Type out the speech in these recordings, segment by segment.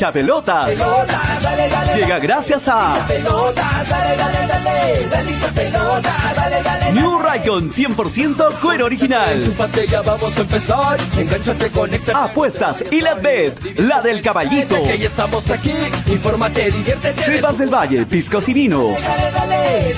hincha pelotas. Llega gracias a New Raycon 100% cuero original. vamos a empezar. Apuestas y la bet, la del caballito. Que ya estamos aquí. Infórmate, diviértete. Sebas del Valle, piscos y vino. Dale,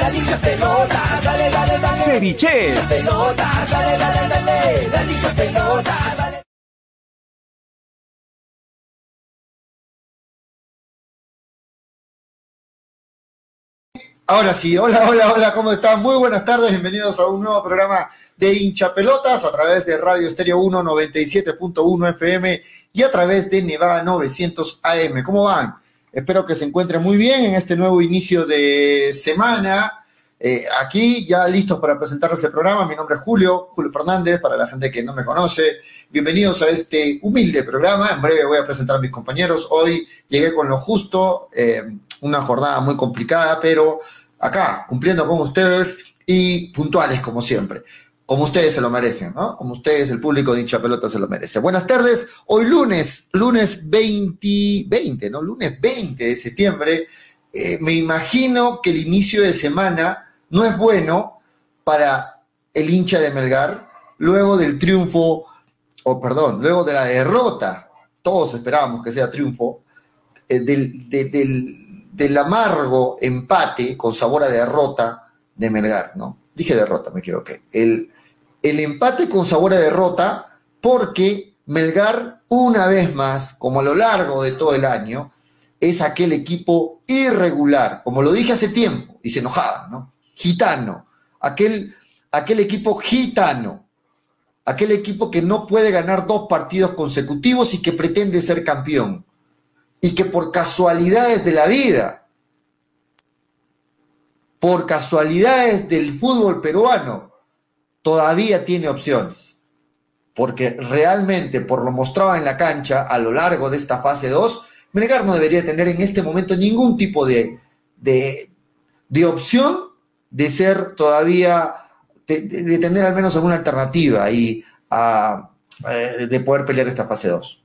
Ahora sí, hola, hola, hola, ¿cómo están? Muy buenas tardes, bienvenidos a un nuevo programa de hincha pelotas a través de Radio Estéreo 1 97.1 FM y a través de Nevada 900 AM. ¿Cómo van? Espero que se encuentren muy bien en este nuevo inicio de semana. Eh, aquí ya listos para presentarles el programa. Mi nombre es Julio, Julio Fernández, para la gente que no me conoce. Bienvenidos a este humilde programa. En breve voy a presentar a mis compañeros. Hoy llegué con lo justo, eh, una jornada muy complicada, pero acá, cumpliendo con ustedes y puntuales como siempre. Como ustedes se lo merecen, ¿no? Como ustedes, el público de hincha pelota se lo merece. Buenas tardes, hoy lunes, lunes 20, 20 ¿no? Lunes 20 de septiembre. Eh, me imagino que el inicio de semana no es bueno para el hincha de Melgar, luego del triunfo, o perdón, luego de la derrota, todos esperábamos que sea triunfo, eh, del, de- del- del amargo empate con sabor a derrota de Melgar, ¿no? Dije derrota, me equivoqué. El, el empate con sabor a derrota porque Melgar, una vez más, como a lo largo de todo el año, es aquel equipo irregular, como lo dije hace tiempo, y se enojaba, ¿no? Gitano, aquel, aquel equipo gitano, aquel equipo que no puede ganar dos partidos consecutivos y que pretende ser campeón, y que por casualidades de la vida, por casualidades del fútbol peruano, todavía tiene opciones. Porque realmente, por lo mostrado en la cancha a lo largo de esta fase 2, Melgar no debería tener en este momento ningún tipo de, de, de opción de ser todavía, de, tener al menos alguna alternativa y a, eh, de poder pelear esta fase 2.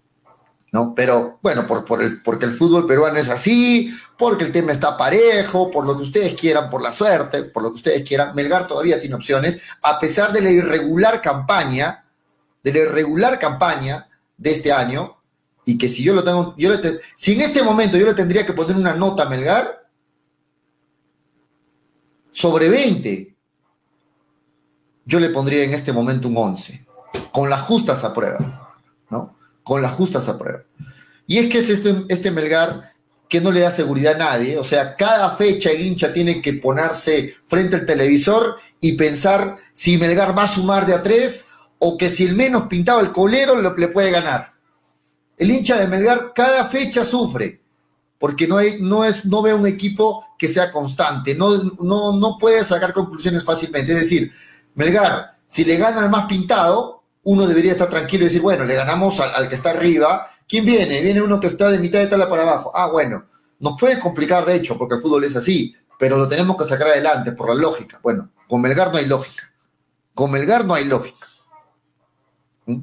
¿No? Pero bueno, por, por el, porque el fútbol peruano es así, porque el tema está parejo, por lo que ustedes quieran, por la suerte, por lo que ustedes quieran, Melgar todavía tiene opciones, a pesar de la irregular campaña, de la irregular campaña de este año, y que si yo lo tengo, yo le te- si en este momento yo le tendría que poner una nota a Melgar, sobre 20, yo le pondría en este momento un 11, con las justas a prueba. Con las justas a prueba. Y es que es este, este Melgar que no le da seguridad a nadie, o sea, cada fecha el hincha tiene que ponerse frente al televisor y pensar si Melgar va a sumar de a tres o que si el menos pintaba el colero le puede ganar. El hincha de Melgar cada fecha sufre, porque no, hay, no, es, no ve un equipo que sea constante, no, no, no puede sacar conclusiones fácilmente. Es decir, Melgar, si le gana al más pintado, uno debería estar tranquilo y decir, bueno, le ganamos al, que está arriba. ¿Quién viene? Viene uno que está de mitad de tabla para abajo. Ah, bueno, nos puede complicar de hecho, porque el fútbol es así, pero lo tenemos que sacar adelante por la lógica. Bueno, con Melgar no hay lógica. Con Melgar no hay lógica. ¿Mm?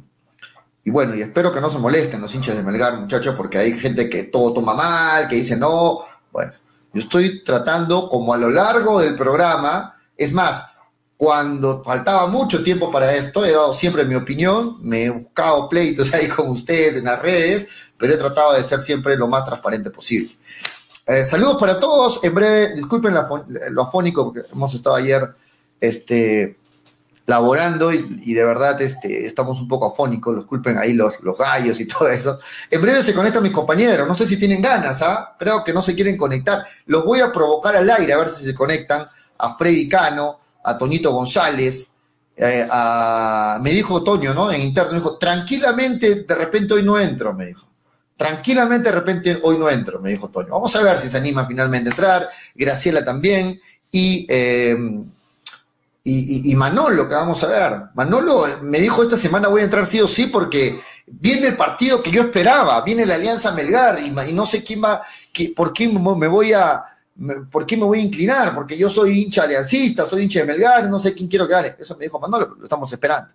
Y bueno, y espero que no se molesten los hinchas de Melgar, muchachos, porque hay gente que todo toma mal, que dice no. Bueno, yo estoy tratando como a lo largo del programa, es más, cuando faltaba mucho tiempo para esto, he dado siempre mi opinión, me he buscado pleitos ahí con ustedes en las redes, pero he tratado de ser siempre lo más transparente posible. Eh, saludos para todos, en breve, disculpen lo afónico, porque hemos estado ayer este, laborando y, y de verdad este, estamos un poco afónicos, disculpen ahí los, los gallos y todo eso. En breve se conectan mis compañeros, no sé si tienen ganas, ¿ah? creo que no se quieren conectar. Los voy a provocar al aire a ver si se conectan a Freddy Cano, a Toñito González, eh, me dijo Toño, ¿no? En interno, me dijo, tranquilamente, de repente hoy no entro, me dijo. Tranquilamente, de repente hoy no entro, me dijo Toño. Vamos a ver si se anima finalmente a entrar. Graciela también. Y, eh, y, Manolo, que vamos a ver. Manolo me dijo esta semana voy a entrar sí o sí porque viene el partido que yo esperaba, viene la Alianza Melgar y, no sé quién va, por quién me voy a, por quién me voy a inclinar, porque yo soy hincha aliancista, soy hincha de Melgar, no sé quién quiero que gane. Eso me dijo Manolo, lo estamos esperando.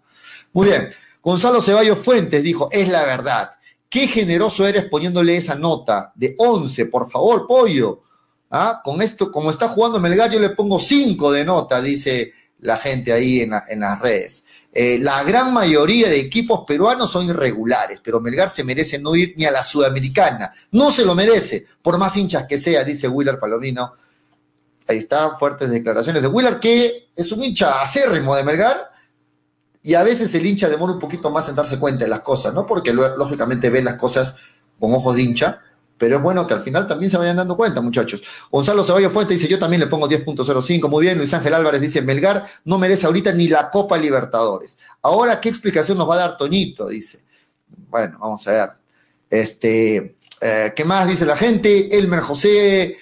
Muy bien. Gonzalo Ceballos Fuentes dijo, es la verdad. Qué generoso eres poniéndole esa nota de 11, por favor, pollo. ¿Ah? Con esto, como está jugando Melgar, yo le pongo 5 de nota, dice la gente ahí en, las redes. Eh, la gran mayoría de equipos peruanos son irregulares, pero Melgar se merece no ir ni a la Sudamericana. No se lo merece, por más hinchas que sea, dice Willard Palomino. Ahí están fuertes declaraciones de Willard, que es un hincha acérrimo de Melgar, y a veces el hincha demora un poquito más en darse cuenta de las cosas, ¿no? Porque lógicamente ve las cosas con ojos de hincha, pero es bueno que al final también se vayan dando cuenta, muchachos. Gonzalo Ceballos Fuente dice, yo también le pongo 10.05, muy bien. Luis Ángel Álvarez dice, Melgar no merece ahorita ni la Copa Libertadores. Ahora, ¿qué explicación nos va a dar Toñito? Dice. Bueno, vamos a ver. Este, eh, ¿qué más dice la gente? Elmer José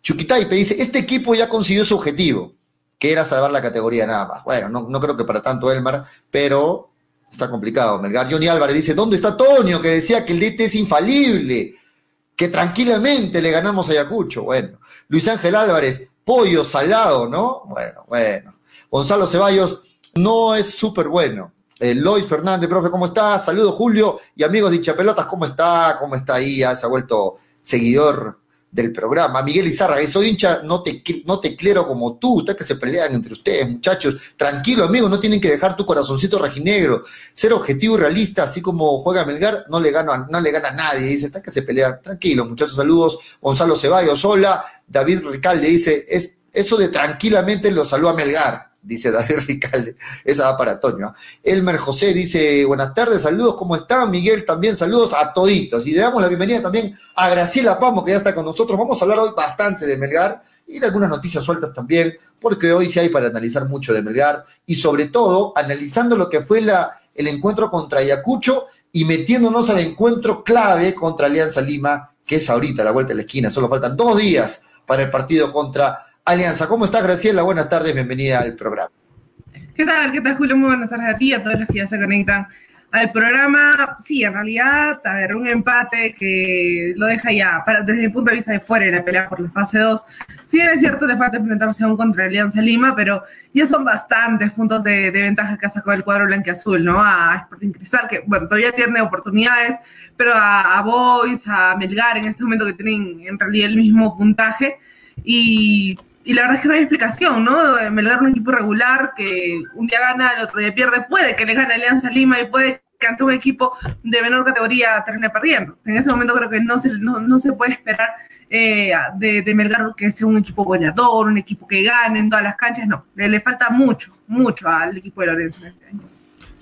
Chuquitaipe dice, este equipo ya consiguió su objetivo, que era salvar la categoría nada más. Bueno, no, no creo que para tanto Elmer, pero está complicado. Melgar Johnny Álvarez dice, ¿dónde está Toño? Que decía que el DT es infalible que tranquilamente le ganamos a Ayacucho. Bueno, Luis Ángel Álvarez, pollo salado, ¿no? Bueno, bueno. Gonzalo Ceballos no es súper bueno. Eh, Lloyd Fernández, profe, ¿cómo está? Saludos, Julio. Y amigos de Hinchapelotas, ¿cómo está? ¿Cómo está ahí? Ya se ha vuelto seguidor del programa. Miguel Izarra, soy hincha, no te, no te clero como tú, ustedes que se pelean entre ustedes, muchachos. Tranquilo, amigo, no tienen que dejar tu corazoncito rajinegro. Ser objetivo y realista, así como juega Melgar, no le gana, no le gana a nadie. Dice, está que se pelea. Tranquilo, muchachos, saludos. Gonzalo Ceballos, hola. David Ricalde dice, es, eso de tranquilamente lo saluda Melgar dice David Ricalde. Esa va para Toño. Elmer José dice, buenas tardes, saludos, ¿cómo están? Miguel también, saludos a toditos. Y le damos la bienvenida también a Graciela Pamo, que ya está con nosotros. Vamos a hablar hoy bastante de Melgar y de algunas noticias sueltas también, porque hoy sí hay para analizar mucho de Melgar y sobre todo analizando lo que fue la, el encuentro contra Ayacucho y metiéndonos al encuentro clave contra Alianza Lima, que es ahorita la vuelta de la esquina. Solo faltan dos días para el partido contra Alianza. ¿Cómo estás, Graciela? Buenas tardes, bienvenida al programa. ¿Qué tal? ¿Qué tal, Julio? Muy buenas tardes a ti a todos los que ya se conectan al programa. Sí, en realidad, a ver, un empate que lo deja ya, desde mi punto de vista de fuera de la pelea por la fase 2. Sí, es cierto, le falta enfrentarse aún contra Alianza Lima, pero ya son bastantes puntos de, ventaja que ha sacado el cuadro blanqueazul, ¿no? A Sporting Cristal, que, bueno, todavía tiene oportunidades, pero a, a Boys, a Melgar, en este momento que tienen en realidad el mismo puntaje. Y y la verdad es que no hay explicación, ¿no? Melgar un equipo regular que un día gana, el otro día pierde, puede que le gane Alianza Lima y puede que ante un equipo de menor categoría termine perdiendo. En ese momento creo que no se, no, se puede esperar eh, de, Melgar que sea un equipo goleador, un equipo que gane en todas las canchas, no, le, falta mucho, mucho al equipo de Lorenzo en este.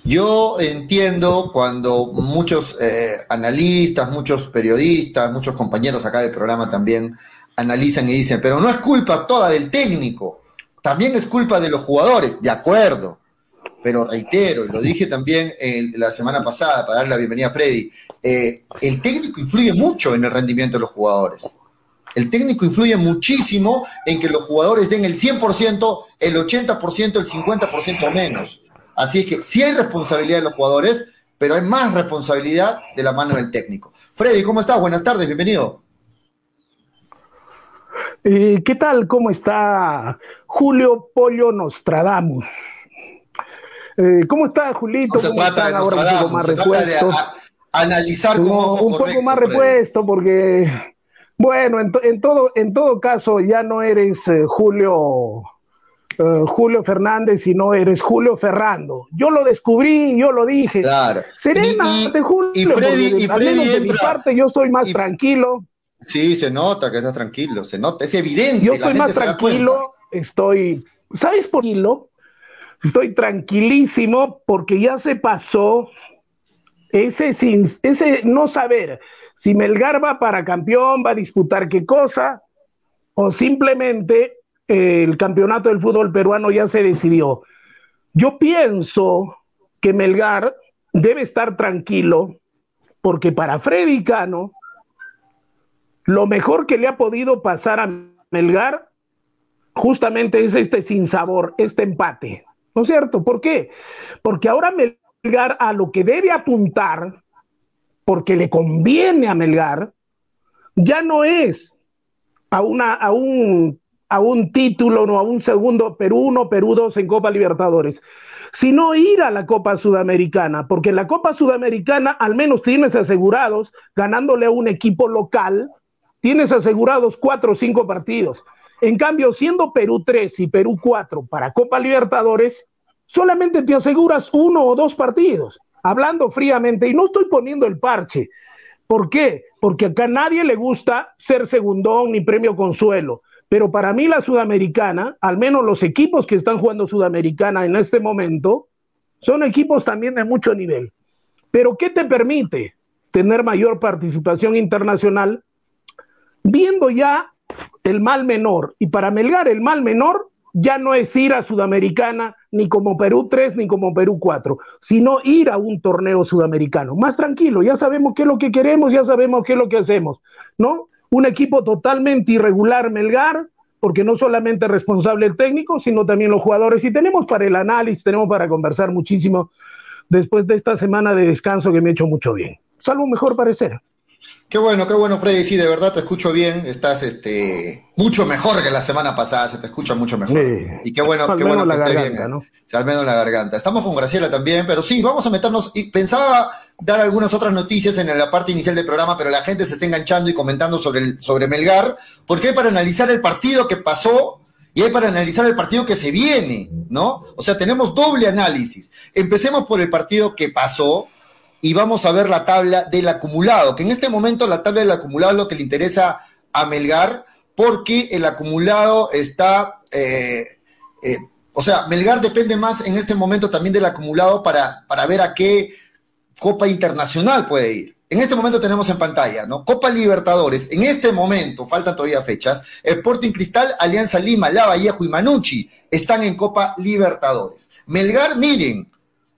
Yo entiendo cuando muchos eh, analistas, muchos periodistas, muchos compañeros acá del programa también analizan y dicen, pero no es culpa toda del técnico, también es culpa de los jugadores, de acuerdo, pero reitero, y lo dije también la semana pasada para dar la bienvenida a Freddy, eh, el técnico influye mucho en el rendimiento de los jugadores. El técnico influye muchísimo en que los jugadores den el 100%, el 80%, el 50% o menos. Así es que sí hay responsabilidad de los jugadores, pero hay más responsabilidad de la mano del técnico. Freddy, ¿cómo estás? Buenas tardes, bienvenido. Eh, ¿Qué tal? ¿Cómo está Julio Pollo Nostradamus? Eh, ¿Cómo está Julito? ¿Cómo está ahora un poco más repuesto? analizar como un poco más repuesto porque bueno, en, todo en todo caso ya no eres eh, Julio Julio Fernández, sino eres Julio Ferrando. Yo lo descubrí, yo lo dije. Claro. Serena de Julio. Y Freddy, y Freddy de mi parte, yo estoy más tranquilo. Sí, se nota que estás tranquilo, se nota, es evidente. Yo estoy más tranquilo, estoy, ¿sabes por qué? Estoy tranquilísimo porque ya se pasó ese, ese no saber si Melgar va para campeón, va a disputar qué cosa, o simplemente eh, el campeonato del fútbol peruano ya se decidió. Yo pienso que Melgar debe estar tranquilo porque para Freddy Cano lo mejor que le ha podido pasar a Melgar justamente es este sinsabor, este empate. ¿No es cierto? ¿Por qué? Porque ahora Melgar a lo que debe apuntar, porque le conviene a Melgar, ya no es a, una, a, un, a un título, no a un segundo Perú 1, Perú 2 en Copa Libertadores, sino ir a la Copa Sudamericana, porque en la Copa Sudamericana al menos tienes asegurados, ganándole a un equipo local, tienes asegurados cuatro o cinco partidos. En cambio, siendo Perú 3 y Perú 4 para Copa Libertadores, solamente te aseguras uno o dos partidos, hablando fríamente, y no estoy poniendo el parche. ¿Por qué? Porque acá a nadie le gusta ser segundón ni premio consuelo. Pero para mí la sudamericana, al menos los equipos que están jugando sudamericana en este momento, son equipos también de mucho nivel. Pero ¿qué te permite tener mayor participación internacional? Viendo ya el mal menor. Y para Melgar el mal menor ya no es ir a Sudamericana ni como Perú 3 ni como Perú 4, sino ir a un torneo sudamericano. Más tranquilo, ya sabemos qué es lo que queremos, ya sabemos qué es lo que hacemos, ¿no? un equipo totalmente irregular, Melgar, porque no solamente es responsable el técnico, sino también los jugadores. Y tenemos para el análisis, tenemos para conversar muchísimo después de esta semana de descanso que me ha hecho mucho bien. Salvo mejor parecer. Qué bueno, qué bueno, Freddy. Sí, de verdad te escucho bien. Estás este, mucho mejor que la semana pasada. Se te escucha mucho mejor. Y qué bueno, qué bueno que estés bien. ¿no? al menos la garganta. Estamos con Graciela también, pero sí, vamos a meternos. Y pensaba dar algunas otras noticias en la parte inicial del programa, pero la gente se está enganchando y comentando sobre, el, sobre Melgar, porque hay para analizar el partido que pasó y hay para analizar el partido que se viene, ¿no? O sea, tenemos doble análisis. Empecemos por el partido que pasó, y vamos a ver la tabla del acumulado, que en este momento la tabla del acumulado es lo que le interesa a Melgar, porque el acumulado está, eh, eh, o sea, Melgar depende más en este momento también del acumulado para, para ver a qué Copa Internacional puede ir. En este momento tenemos en pantalla, ¿no? Copa Libertadores, en este momento, faltan todavía fechas, Sporting Cristal, Alianza Lima, Lavallejo y Manucci están en Copa Libertadores. Melgar, miren,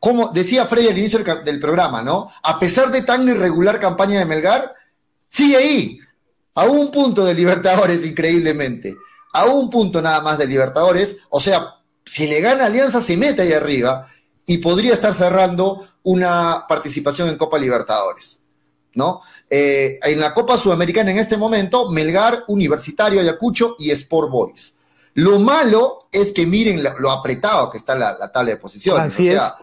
como decía Freddy al inicio del, programa, ¿no? A pesar de tan irregular campaña de Melgar, sigue ahí, a un punto de Libertadores, increíblemente. A un punto nada más de Libertadores. O sea, si le gana Alianza, se mete ahí arriba y podría estar cerrando una participación en Copa Libertadores. ¿No? Eh, en la Copa Sudamericana en este momento, Melgar, Universitario, Ayacucho y Sport Boys. Lo malo es que miren lo, apretado que está la, tabla de posiciones. o sea,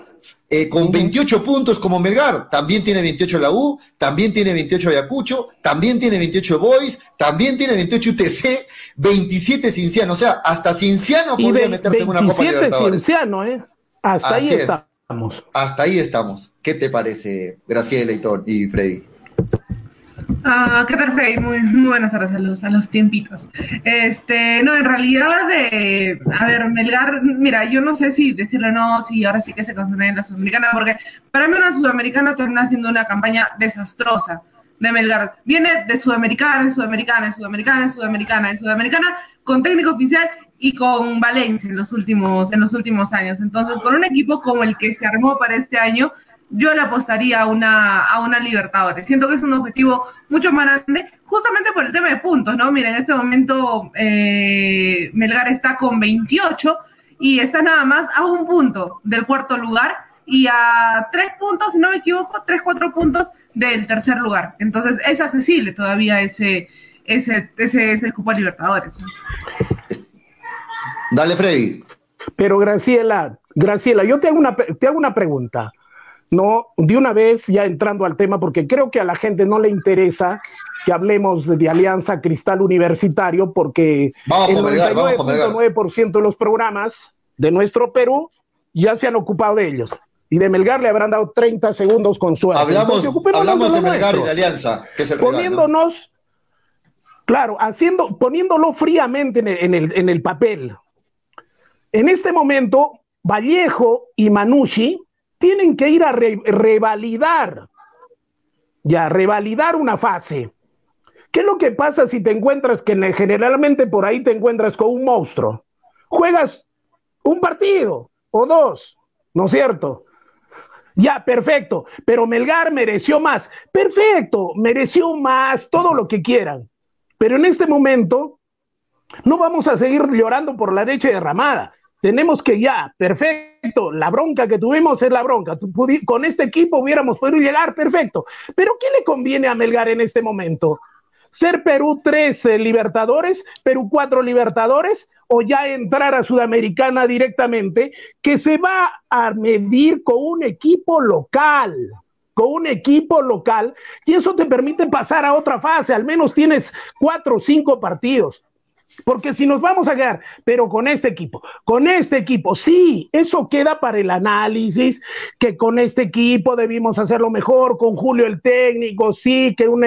eh, con 28 puntos como Melgar, también tiene 28 la U, también tiene 28 Ayacucho, también tiene 28 Boys, también tiene 28 UTC, 27 Cinciano, o sea, hasta Cinciano podría meterse en una Copa Libertadores. Cinciano, ¿eh? Hasta ahí estamos. Hasta ahí estamos. ¿Qué te parece, Graciela y Freddy? Ah, ¿Qué tal, Frey? Muy, muy buenas tardes a los, a los tiempitos. Este, no, en realidad, de, a ver, Melgar, mira, yo no sé si decirlo o no, si ahora sí que se concentra en la Sudamericana, porque para mí una Sudamericana termina siendo una campaña desastrosa de Melgar. Viene de Sudamericana, Sudamericana, Sudamericana, Sudamericana, Sudamericana, con técnico oficial y con Valencia en los últimos, en los últimos años. Entonces, con un equipo como el que se armó para este año, yo le apostaría a una, a una Libertadores. Siento que es un objetivo mucho más grande, justamente por el tema de puntos, ¿no? Mira, en este momento eh, Melgar está con 28 y está nada más a un punto del cuarto lugar y a tres puntos, si no me equivoco, tres, cuatro puntos del tercer lugar. Entonces es accesible todavía ese, ese, ese, ese Copa Libertadores. Dale, Freddy. Pero Graciela, Graciela, yo te hago una, te hago una pregunta no de una vez ya entrando al tema, porque creo que a la gente no le interesa que hablemos de, Alianza Cristal Universitario, porque el 99.9% de los programas de nuestro Perú ya se han ocupado de ellos. Y de Melgar le habrán dado 30 segundos con suerte. Hablamos, hablamos de, Melgar y de Alianza, que es el Poniéndonos, claro, haciendo, poniéndolo fríamente en el, en el papel. En este momento, Vallejo y Manucci tienen que ir a revalidar, ya, revalidar una fase. ¿Qué es lo que pasa si te encuentras que generalmente por ahí te encuentras con un monstruo? Juegas un partido o dos, ¿no es cierto? Ya, perfecto, pero Melgar mereció más. Perfecto, mereció más, todo lo que quieran. Pero en este momento no vamos a seguir llorando por la leche derramada tenemos que ya, perfecto, la bronca que tuvimos es la bronca. Con este equipo hubiéramos podido llegar, perfecto. Pero ¿qué le conviene a Melgar en este momento? ser Perú 3 eh, Libertadores, Perú 4 Libertadores o ya entrar a Sudamericana directamente, que se va a medir con un equipo local con un equipo local y eso te permite pasar a otra fase, al menos tienes cuatro o cinco partidos. Porque si nos vamos a quedar, pero con este equipo, con este equipo, sí, eso queda para el análisis, que con este equipo debimos hacerlo mejor, con Julio el técnico, sí, que un,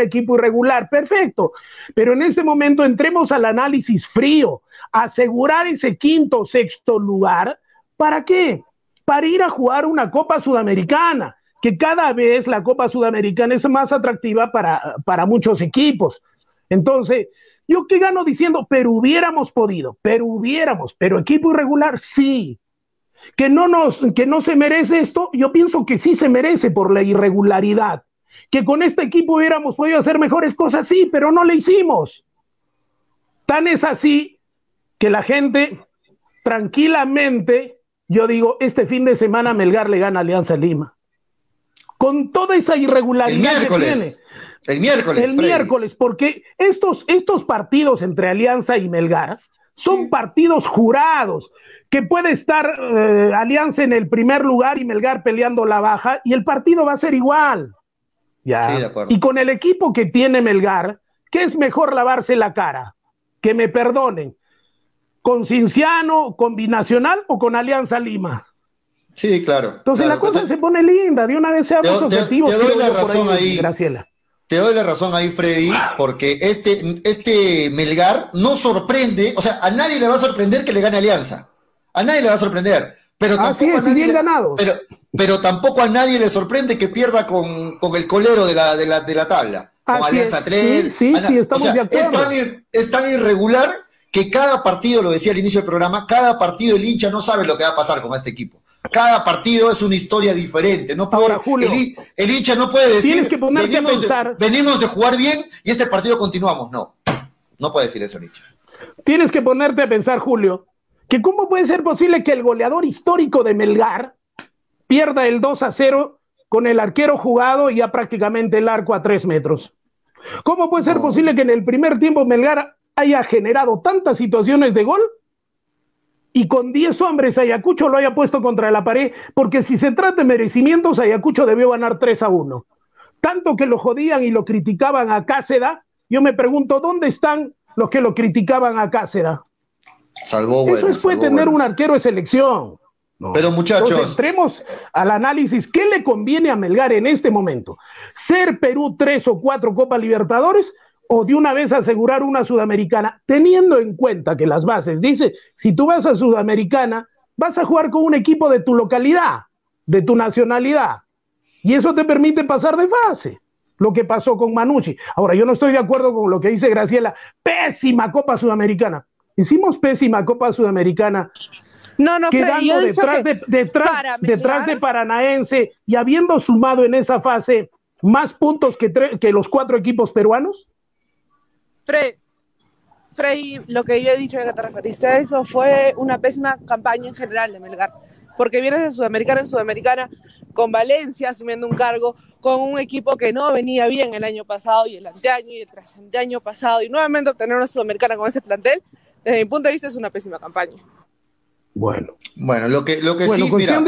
equipo irregular, perfecto. Pero en este momento entremos al análisis frío, asegurar ese quinto o sexto lugar, ¿para qué? Para ir a jugar una Copa Sudamericana, que cada vez la Copa Sudamericana es más atractiva para, para muchos equipos. Entonces, yo qué gano diciendo, pero hubiéramos podido, pero hubiéramos, pero equipo irregular, sí. Que no, nos, que no se merece esto, yo pienso que sí se merece por la irregularidad. Que con este equipo hubiéramos podido hacer mejores cosas, sí, pero no le hicimos. Tan es así que la gente tranquilamente, yo digo, este fin de semana Melgar le gana Alianza Lima. Con toda esa irregularidad que tiene el miércoles. El miércoles, porque estos, estos partidos entre Alianza y Melgar son partidos jurados, que puede estar eh, Alianza en el primer lugar y Melgar peleando la baja, y el partido va a ser igual. ¿ya? y con el equipo que tiene Melgar, ¿qué es mejor lavarse la cara? Que me perdonen. ¿Con Cinciano, con Binacional o con Alianza Lima? Sí, claro. Entonces la cosa se pone linda, de una vez seamos objetivos. Te, doy la razón ahí, Graciela te doy la razón ahí, Freddy, porque este, este Melgar no sorprende, o sea, a nadie le va a sorprender que le gane Alianza. A nadie le va a sorprender. Pero tampoco, a nadie, le, pero, pero tampoco a nadie le sorprende que pierda con, el colero de la, de la, de la tabla. Con Alianza 3. Sí, sí, estamos de acuerdo. Es tan, irregular que cada partido, lo decía al inicio del programa, cada partido el hincha no sabe lo que va a pasar con este equipo. Cada partido es una historia diferente. No puede, el, hincha no puede decir que venimos, de, venimos de jugar bien y este partido continuamos. No, no puede decir eso el hincha. Tienes que ponerte a pensar, Julio, que cómo puede ser posible que el goleador histórico de Melgar pierda el 2 a 0 con el arquero jugado y ya prácticamente el arco a 3 metros. ¿Cómo puede ser posible que en el primer tiempo Melgar haya generado tantas situaciones de gol y con 10 hombres Ayacucho lo haya puesto contra la pared, porque si se trata de merecimientos, Ayacucho debió ganar 3 a 1. Tanto que lo jodían y lo criticaban a Cáceda, yo me pregunto, ¿dónde están los que lo criticaban a Cáceda? Salvó Eso es puede tener un arquero de selección. Pero muchachos. Entonces, entremos al análisis. ¿Qué le conviene a Melgar en este momento? ¿Ser Perú tres o cuatro Copa Libertadores o de una vez asegurar una sudamericana, teniendo en cuenta que las bases dice, si tú vas a sudamericana, vas a jugar con un equipo de tu localidad, de tu nacionalidad, y eso te permite pasar de fase. Lo que pasó con Manucci. Ahora, yo no estoy de acuerdo con lo que dice Graciela. Pésima Copa Sudamericana. Hicimos pésima Copa Sudamericana no, no, quedando detrás, de, detrás, detrás de Paranaense y habiendo sumado en esa fase más puntos que, que los cuatro equipos peruanos? Fred, Freddy, lo que yo he dicho que te referiste a eso fue una pésima campaña en general de Melgar, porque vienes de Sudamericana en Sudamericana con Valencia asumiendo un cargo, con un equipo que no venía bien el año pasado y el anteaño y el año pasado, y nuevamente obtener una Sudamericana con ese plantel, desde mi punto de vista es una pésima campaña. Bueno. Bueno, lo que, lo que sí, mira,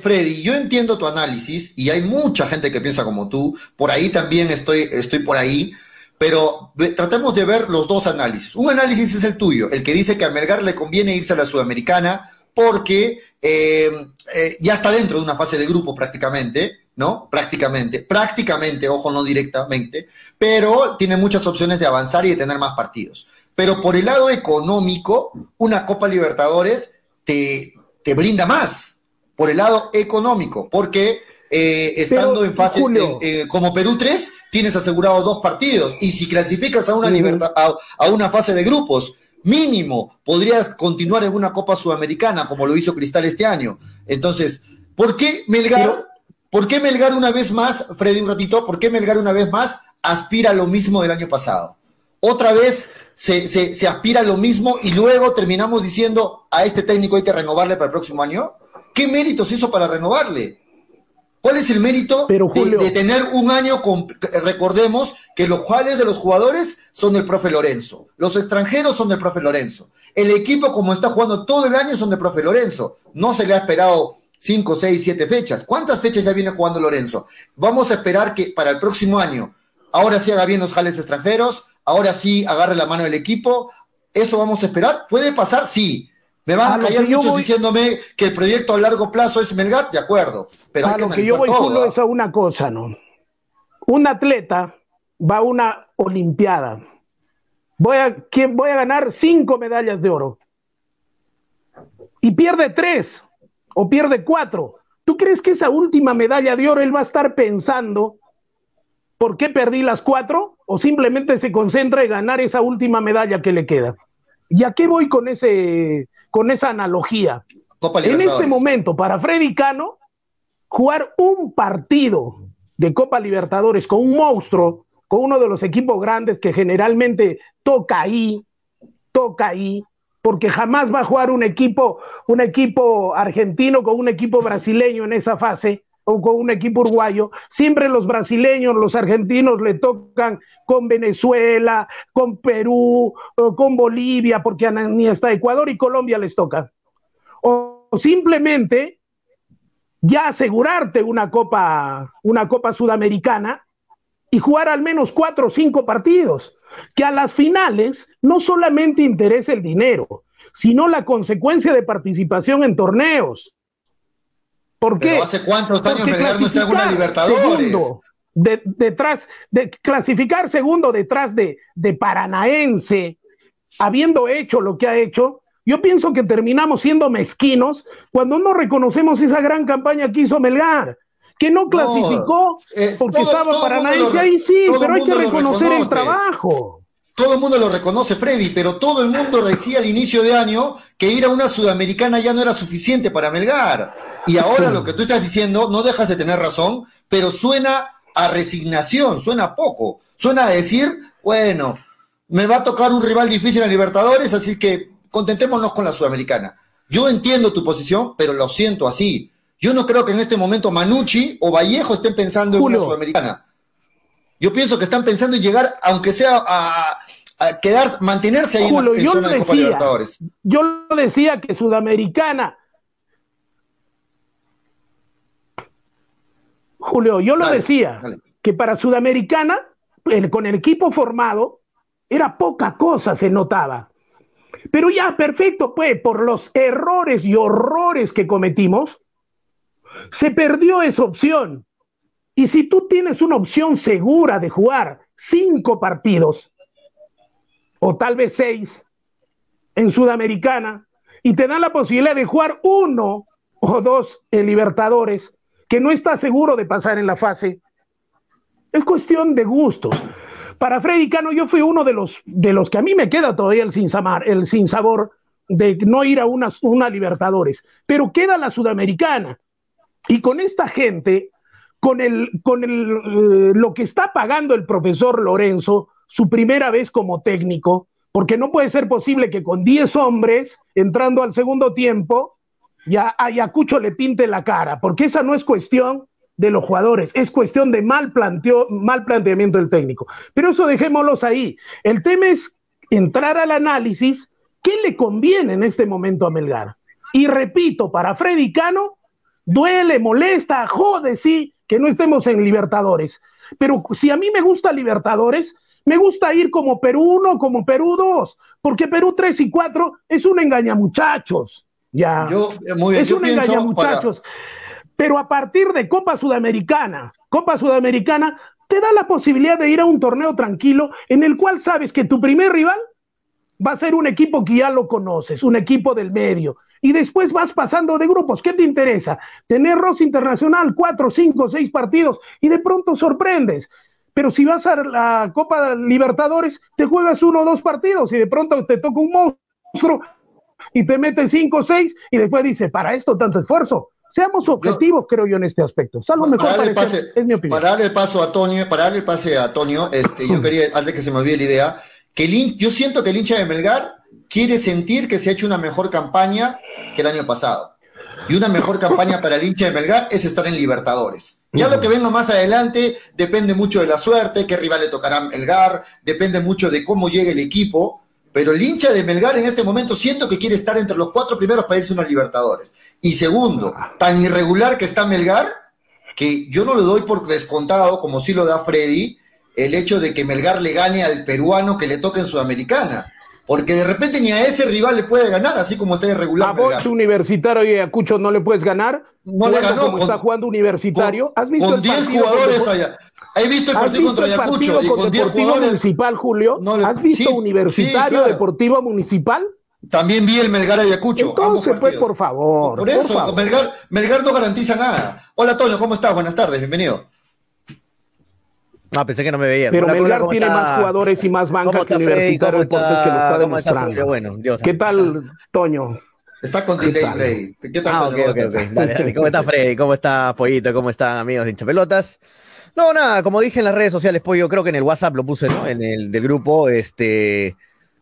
Freddy, yo entiendo tu análisis y hay mucha gente que piensa como tú, por ahí también estoy, estoy por ahí, pero tratemos de ver los dos análisis. Un análisis es el tuyo, el que dice que a Melgar le conviene irse a la Sudamericana porque eh, eh, ya está dentro de una fase de grupo prácticamente, ¿no? Prácticamente, prácticamente, ojo, no directamente, pero tiene muchas opciones de avanzar y de tener más partidos. Pero por el lado económico, una Copa Libertadores te, te brinda más, por el lado económico, porque eh, estando en fase eh, como Perú 3, tienes asegurado dos partidos. Y si clasificas a una, a, una fase de grupos, mínimo, podrías continuar en una Copa Sudamericana, como lo hizo Cristal este año. Entonces, ¿por qué Melgar, ¿por qué Melgar una vez más, Freddy, un ratito, ¿por qué Melgar una vez más aspira a lo mismo del año pasado? Otra vez se, se, se aspira a lo mismo y luego terminamos diciendo a este técnico hay que renovarle para el próximo año. ¿Qué méritos hizo para renovarle? ¿Cuál es el mérito de, tener un año con, recordemos que los cuales de los jugadores son del profe Lorenzo, los extranjeros son del profe Lorenzo, el equipo como está jugando todo el año son del profe Lorenzo, no se le ha esperado cinco, seis, siete fechas. ¿Cuántas fechas ya viene jugando Lorenzo? Vamos a esperar que para el próximo año, ahora sí haga bien los jales extranjeros, ahora sí agarre la mano del equipo, ¿eso vamos a esperar? ¿Puede pasar? Sí, me van a, callar muchos diciéndome que el proyecto a largo plazo es Melgar, de acuerdo. Pero a lo que yo voy todo, es a una cosa, ¿no? Un atleta va a una olimpiada. Voy a, voy a ganar cinco medallas de oro. Y pierde tres o pierde cuatro. ¿Tú crees que esa última medalla de oro él va a estar pensando por qué perdí las cuatro? ¿O simplemente se concentra en ganar esa última medalla que le queda? ¿Y a qué voy con ese, con esa analogía. en este momento, para Freddy Cano, jugar un partido de Copa Libertadores con un monstruo, con uno de los equipos grandes que generalmente toca ahí, toca ahí, porque jamás va a jugar un equipo, un equipo argentino con un equipo brasileño en esa fase o con un equipo uruguayo. Siempre los brasileños, los argentinos le tocan con Venezuela, con Perú, con Bolivia, porque ni hasta Ecuador y Colombia les toca. O simplemente ya asegurarte una copa, una copa sudamericana y jugar al menos cuatro o cinco partidos, que a las finales no solamente interesa el dinero, sino la consecuencia de participación en torneos. ¿Por qué? ¿Hace cuántos años Melgar no está en una Libertadores? detrás de clasificar segundo detrás de, de Paranaense, habiendo hecho lo que ha hecho, yo pienso que terminamos siendo mezquinos cuando no reconocemos esa gran campaña que hizo Melgar, que no clasificó eh, porque estaba Paranaense ahí sí, pero hay que reconocer el trabajo. Todo el mundo lo reconoce, Freddy, pero todo el mundo decía al inicio de año que ir a una sudamericana ya no era suficiente para Melgar. Y ahora lo que tú estás diciendo, no dejas de tener razón, pero suena a resignación, suena poco. Suena a decir, bueno, me va a tocar un rival difícil en Libertadores, así que contentémonos con la Sudamericana. Yo entiendo tu posición, pero lo siento así. Yo no creo que en este momento Manucci o Vallejo estén pensando en una Sudamericana. Yo pienso que están pensando en llegar, aunque sea a, quedar, mantenerse ahí en, yo zona de Copa Libertadores. Yo decía que Sudamericana. Julio, yo lo decía, que para Sudamericana, con el equipo formado, era poca cosa, se notaba. Pero ya, perfecto, pues, por los errores y horrores que cometimos, se perdió esa opción. Y si tú tienes una opción segura de jugar cinco partidos, o tal vez seis, en Sudamericana, y te dan la posibilidad de jugar uno o dos en Libertadores, que no está seguro de pasar en la fase, es cuestión de gustos. Para Freddy Cano, yo fui uno de los, de los que a mí me queda todavía el sin, el sin sabor de no ir a una, una Libertadores, pero queda la Sudamericana. Y con esta gente, con, el, con el, eh, lo que está pagando el profesor Lorenzo, su primera vez como técnico, porque no puede ser posible que con 10 hombres entrando al segundo tiempo, ya Ayacucho le pinte la cara, porque esa no es cuestión de los jugadores, es cuestión de mal, planteo, mal planteamiento del técnico. Pero eso dejémoslos ahí. El tema es entrar al análisis, ¿qué le conviene en este momento a Melgar? Y repito, para Freddy Cano, duele, molesta, jode, sí, que no estemos en Libertadores. Pero si a mí me gusta Libertadores, me gusta ir como Perú 1, como Perú 2, porque Perú 3 y 4 es un engaña muchachos. Ya. Yo, eh, muy bien, es un engaña muchachos. Pero a partir de Copa Sudamericana, Copa Sudamericana te da la posibilidad de ir a un torneo tranquilo en el cual sabes que tu primer rival va a ser un equipo que ya lo conoces, un equipo del medio, y después vas pasando de grupos. ¿Qué te interesa? Tener Ross Internacional, cuatro, cinco, seis partidos, y de pronto sorprendes. Pero si vas a la Copa Libertadores, te juegas uno o dos partidos y de pronto te toca un monstruo y te mete cinco o seis y después dice, para esto tanto esfuerzo. Seamos objetivos, creo yo, en este aspecto. Salvo mejor para darle, pase, es mi opinión. Para darle el paso a Antonio, para darle el pase a Antonio, este, yo quería, antes que se me olvide la idea, yo siento que el hincha de Melgar quiere sentir que se ha hecho una mejor campaña que el año pasado. y una mejor campaña para el hincha de Melgar es estar en Libertadores. Ya lo que venga más adelante depende mucho de la suerte, qué rival le tocará Melgar, depende mucho de cómo llegue el equipo, pero el hincha de Melgar en este momento siento que quiere estar entre los cuatro primeros para irse a Libertadores. Y segundo, tan irregular que está Melgar, que yo no lo doy por descontado, como sí lo da Freddy, el hecho de que Melgar le gane al peruano que le toque en Sudamericana. Porque de repente ni a ese rival le puede ganar, así como está irregular. A vos, Universitario y Ayacucho, no le puedes ganar. No le ganó. Como está jugando Universitario. ¿Has visto con 10 jugadores allá. He visto el partido contra Ayacucho y con 10 jugadores. Municipal, Julio? ¿Has visto Universitario Deportivo Municipal? También vi el Melgar Ayacucho. Entonces, pues, por favor. Por eso, Melgar, Melgar no garantiza nada. Hola, Toño, ¿cómo estás? Buenas tardes, bienvenido. Ah, pensé que no me veía. Pero Melgar tiene más jugadores y más bancas que Universitario Deportes que lo está demostrando. bueno, Dios ¿Qué tal, Toño? Está con delay, Freddy. ¿Qué tal, ah, Toño? Okay, okay, dale, dale. ¿Cómo está Freddy? ¿Cómo está Pollito? ¿Cómo están amigos de Hinchapelotas? No, nada, como dije en las redes sociales, Pollo, creo que en el WhatsApp lo puse, ¿no? En el del grupo, este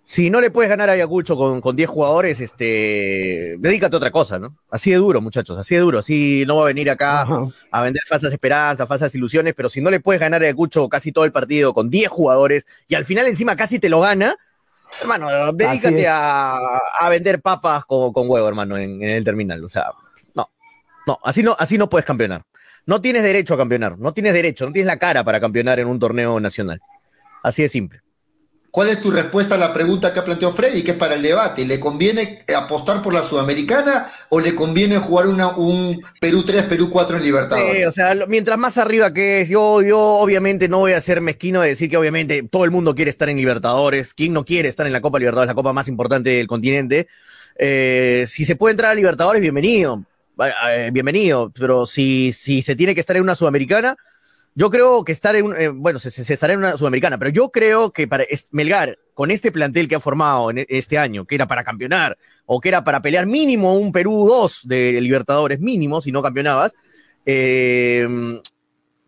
si no le puedes ganar a Ayacucho con, con 10 jugadores, este, dedícate a otra cosa, ¿no? Así de duro, muchachos, así de duro. Así no va a venir acá a vender falsas esperanzas, falsas ilusiones, pero si no le puedes ganar a Ayacucho casi todo el partido con 10 jugadores y al final encima casi te lo gana, hermano, dedícate a, a, vender papas con, con huevo, hermano, en, en, el terminal. O sea, no, no, así no, así no puedes campeonar. No tienes derecho a campeonar, no tienes derecho, no tienes la cara para campeonar en un torneo nacional. Así de simple. ¿Cuál es tu respuesta a la pregunta que ha planteado Freddy, que es para el debate? ¿Le conviene apostar por la Sudamericana o le conviene jugar un Perú 3, Perú 4 en Libertadores? Sí, o sea, mientras más arriba que es, yo, yo obviamente no voy a ser mezquino de decir que obviamente todo el mundo quiere estar en Libertadores. ¿Quién no quiere estar en la Copa Libertadores, la copa más importante del continente? Eh, si se puede entrar a Libertadores, bienvenido. Eh, bienvenido, pero si, si se tiene que estar en una Sudamericana, yo creo que estar en, eh, bueno, se, se, estará en una sudamericana, pero yo creo que para Melgar, con este plantel que ha formado en este año, que era para campeonar, o que era para pelear mínimo un Perú 2 de Libertadores, mínimo, si no campeonabas, eh,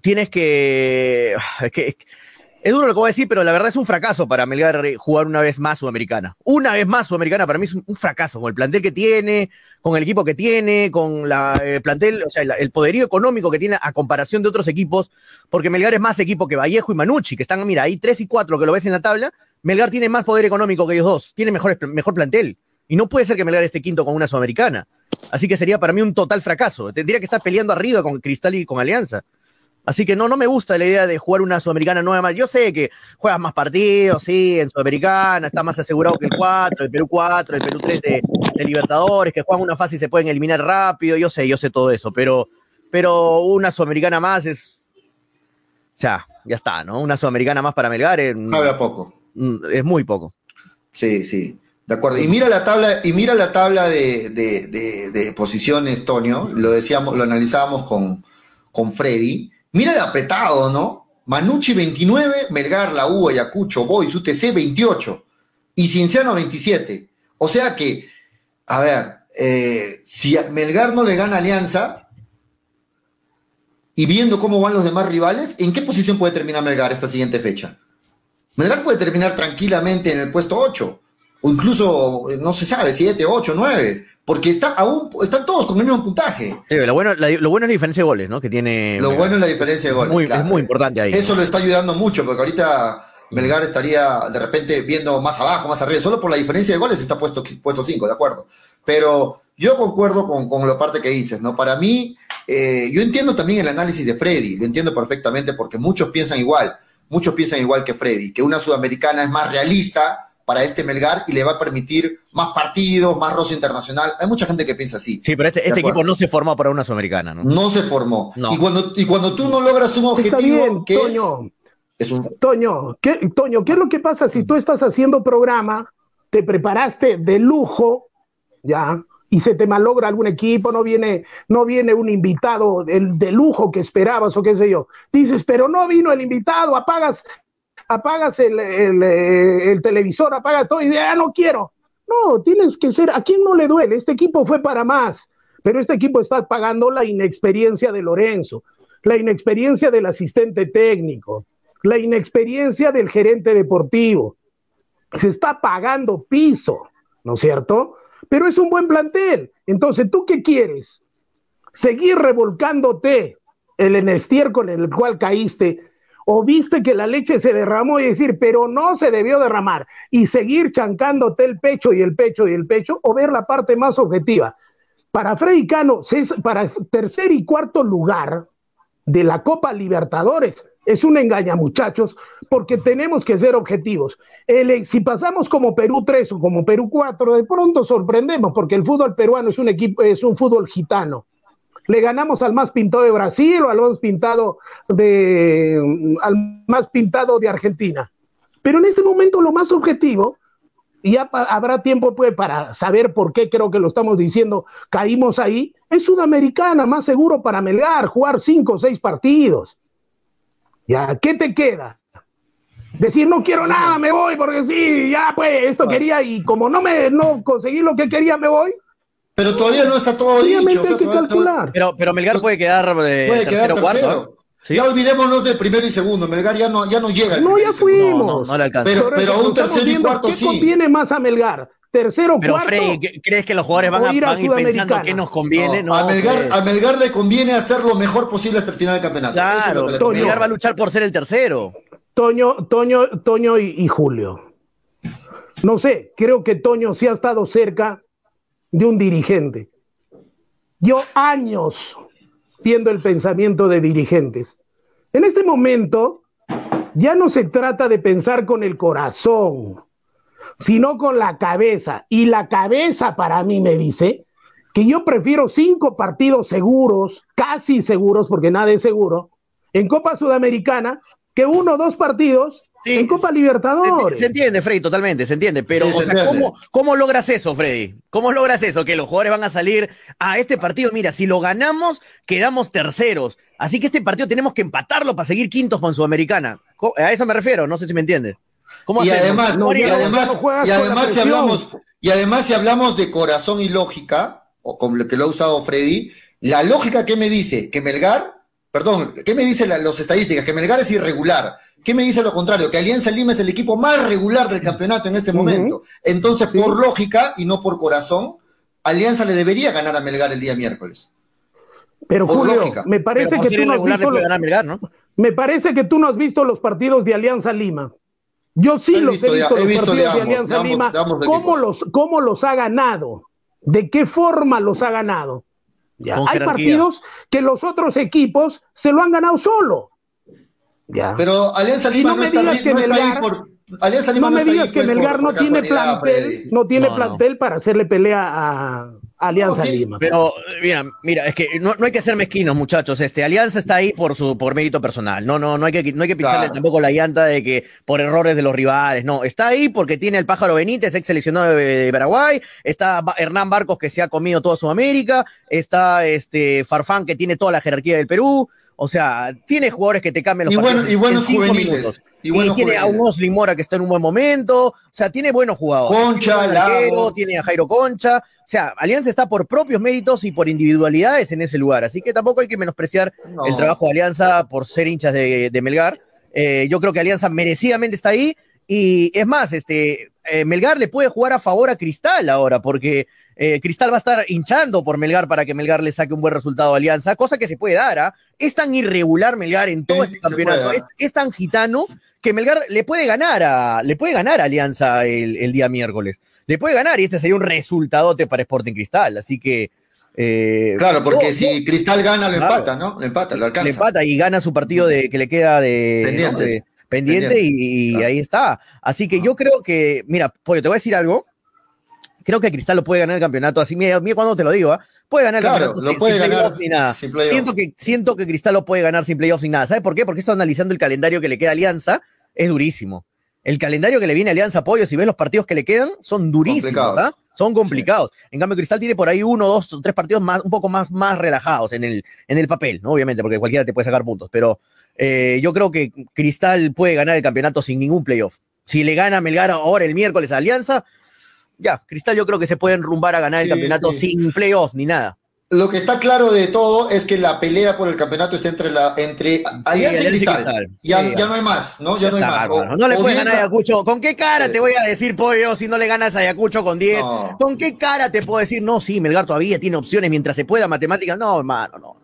tienes que, que, es duro lo que voy a decir, pero la verdad es un fracaso para Melgar jugar una vez más Sudamericana. Una vez más Sudamericana para mí es un, fracaso, con el plantel que tiene, con el equipo que tiene, con la, el plantel, o sea, el, poderío económico que tiene a comparación de otros equipos, porque Melgar es más equipo que Vallejo y Manucci, que están, mira, ahí tres y cuatro que lo ves en la tabla, Melgar tiene más poder económico que ellos dos, tiene mejor, mejor plantel. Y no puede ser que Melgar esté quinto con una Sudamericana. Así que sería para mí un total fracaso. Tendría que estar peleando arriba con Cristal y con Alianza. Así que no, no me gusta la idea de jugar una Sudamericana nueva más. Yo sé que juegas más partidos, sí, en Sudamericana, está más asegurado que el 4, el Perú 4, el Perú 3 de, Libertadores, que juegan una fase y se pueden eliminar rápido. Yo sé, yo sé todo eso, pero, pero una Sudamericana más es. O sea, ya está, ¿no? Una Sudamericana más para Melgar es. Sabe a poco. Mm, es muy poco. Sí, sí. De acuerdo. Y mira la tabla, y mira la tabla de, de, de, posiciones, Tonio. Lo decíamos, lo analizábamos con, con Freddy Mira de apretado, ¿no? Manucci 29, Melgar, La U, Ayacucho, Boys, UTC 28 y Cinciano 27. O sea que, a ver, eh, si Melgar no le gana Alianza y viendo cómo van los demás rivales, ¿en qué posición puede terminar Melgar esta siguiente fecha? Melgar puede terminar tranquilamente en el puesto 8 o incluso, no se sabe, 7, 8, 9 porque está aún, están todos con el mismo puntaje. Sí, lo, bueno, lo bueno es la diferencia de goles, ¿no? Que tiene. Lo bueno es la diferencia de goles. Es muy importante ahí. Eso lo está ayudando mucho, porque ahorita Melgar estaría de repente viendo más abajo, más arriba. Solo por la diferencia de goles está puesto 5, puesto cinco, de acuerdo. Pero yo concuerdo con, con, la parte que dices, ¿no? Para mí, eh, yo entiendo también el análisis de Freddy, lo entiendo perfectamente porque muchos piensan igual, muchos piensan igual que Freddy, que una sudamericana es más realista para este Melgar y le va a permitir más partidos, más roce internacional. Hay mucha gente que piensa así. Sí, pero este, este equipo no se formó para una sudamericana, ¿no? No se formó. Y, cuando, y cuando tú no logras un objetivo que Toño, es, Toño, ¿qué, Toño, ¿qué es lo que pasa si tú estás haciendo programa, te preparaste de lujo, ya, y se te malogra algún equipo, no viene, no viene un invitado de lujo que esperabas o qué sé yo. Dices, pero no vino el invitado, apagas apagas el, el, televisor, apagas todo y ya no quiero. No, tienes que ser, ¿a quién no le duele? Este equipo fue para más, pero este equipo está pagando la inexperiencia de Lorenzo, la inexperiencia del asistente técnico, la inexperiencia del gerente deportivo. Se está pagando piso, ¿no es cierto? Pero es un buen plantel. Entonces, ¿tú qué quieres? seguir revolcándote el estiércol en el cual caíste, o viste que la leche se derramó y decir, pero no se debió derramar, y seguir chancándote el pecho y el pecho y el pecho, o ver la parte más objetiva. Para Freddy Cano, para tercer y cuarto lugar de la Copa Libertadores, es un engaña, muchachos, porque tenemos que ser objetivos. si pasamos como Perú 3 o como Perú 4, de pronto sorprendemos, porque el fútbol peruano es un equipo, es un fútbol gitano. Le ganamos al más pintado de Brasil o al más pintado de al más pintado de Argentina. Pero en este momento lo más objetivo, y ya habrá tiempo pues, para saber por qué creo que lo estamos diciendo, caímos ahí, es Sudamericana, más seguro para Melgar, jugar cinco o seis partidos ¿Ya? ¿Qué te queda? Decir no quiero nada, me voy, porque sí, ya pues, esto quería y como no me no conseguí lo que quería, me voy. Pero todavía no está todo dicho. hay que calcular. Pero, pero Melgar puede quedar de puede tercero, quedar cuarto. Ya olvidémonos del primero y segundo. Melgar ya no, ya no llega. No, ya fuimos. No, no, le alcanza. Pero, pero un tercero y cuarto ¿qué sí. conviene más a Melgar? tercero, Pero cuarto. Freddy, ¿crees que los jugadores van a, ir, van ir pensando qué nos conviene? No, a, Melgar, a, Melgar, le conviene hacer lo mejor posible hasta el final del campeonato. Claro, Melgar va a luchar por ser el tercero. Toño, Toño, Toño y, y, Julio. No sé, creo que Toño sí ha estado cerca de un dirigente. Yo años viendo el pensamiento de dirigentes. En este momento ya no se trata de pensar con el corazón, sino con la cabeza. Y la cabeza para mí me dice que yo prefiero cinco partidos seguros, casi seguros, porque nada es seguro, en Copa Sudamericana, que uno o dos partidos en Copa Libertadores. Se, entiende, Freddy, totalmente, se entiende. Pero, o sea, ¿cómo, ¿cómo, logras eso, Freddy? ¿Cómo logras eso? Que los jugadores van a salir a este partido. Mira, si lo ganamos, quedamos terceros. Así que este partido tenemos que empatarlo para seguir quintos con Sudamericana. A eso me refiero, no sé si me entiendes y, además, y además, y además, si hablamos, y además, si hablamos de corazón y lógica, o con lo que lo ha usado Freddy, la lógica que me dice que Melgar, perdón, ¿qué me dice las estadísticas? Que Melgar es irregular. ¿Qué me dice lo contrario? Que Alianza Lima es el equipo más regular del campeonato en este momento. Entonces, por lógica y no por corazón, Alianza le debería ganar a Melgar el día miércoles. Pero Julio, me parece que tú no has visto los, Me parece que tú no has visto los partidos de Alianza Lima. Yo sí los he visto, los partidos de, Alianza Lima, cómo, los, cómo los ha ganado, de qué forma los ha ganado. Hay partidos que los otros equipos se lo han ganado solo. Ya. Pero Alianza Lima no, está, que no Melgar, por, Alianza Lima no, me digas que Melgar no tiene plantel, no tiene plantel para hacerle pelea a, Alianza Lima. Pero mira, mira, es que no, hay que ser mezquinos, muchachos. Este Alianza está ahí por su por mérito personal. No, no, no hay que no hay que pincharle tampoco la llanta de que por errores de los rivales. No, está ahí porque tiene el pájaro Benítez, ex seleccionado de, Paraguay. Está Hernán Barcos que se ha comido toda Sudamérica. Está este Farfán que tiene toda la jerarquía del Perú. O sea, tiene jugadores que te cambian los y partidos. y buenos juveniles. Y, tiene a un Osling Mora que está en un buen momento. O sea, tiene buenos jugadores. Concha, tiene, tiene a Jairo Concha. O sea, Alianza está por propios méritos y por individualidades en ese lugar. Así que tampoco hay que menospreciar el trabajo de Alianza por ser hinchas de, Melgar. Eh, yo creo que Alianza merecidamente está ahí. Y es más, este, eh, Melgar le puede jugar a favor a Cristal ahora, porque eh, Cristal va a estar hinchando por Melgar para que Melgar le saque un buen resultado a Alianza, cosa que se puede dar. ¿ah? Es tan irregular Melgar en todo este campeonato, es, tan gitano que Melgar le puede ganar a, le puede ganar a Alianza el, día miércoles. Le puede ganar y este sería un resultadote para Sporting Cristal. Así que. Eh, claro, porque si Cristal gana, lo empata, ¿no? Lo empata, lo alcanza. Le empata y gana su partido de, que le queda de. Pendiente. Pendiente, y, ahí está. Así que yo creo que, mira, Pollo, te voy a decir algo creo que Cristal lo puede ganar el campeonato. Así, mira, cuando te lo digo, ¿ah? puede ganar el campeonato lo sin, puede ganar ni nada. siento, que, siento que Cristal lo puede ganar sin playoffs ni nada. ¿Sabes por qué? Porque está analizando el calendario que le queda a Alianza, es durísimo. El calendario que le viene a Alianza Apoyo, si ves los partidos que le quedan, son durísimos, ¿ah? Son complicados. En cambio, Cristal tiene por ahí uno, dos, tres partidos más, un poco más, más relajados en el, en el papel, ¿no? Obviamente, porque cualquiera te puede sacar puntos. Pero eh, yo creo que Cristal puede ganar el campeonato sin ningún playoff. Si le gana Melgar ahora el miércoles a Alianza, ya, Cristal yo creo que se puede enrumbar a ganar el campeonato sin playoff ni nada. lo que está claro de todo es que la pelea por el campeonato está entre la entre Alianza y Cristal. Ya, ya, no hay más, ¿no? Ya, no hay más. no le puedes ganar a Ayacucho. ¿Con qué cara te voy a decir, pollo, si no le ganas a Ayacucho con 10? ¿Con qué cara te puedo decir, no, sí, Melgar todavía tiene opciones mientras se pueda matemáticas? No, hermano, no,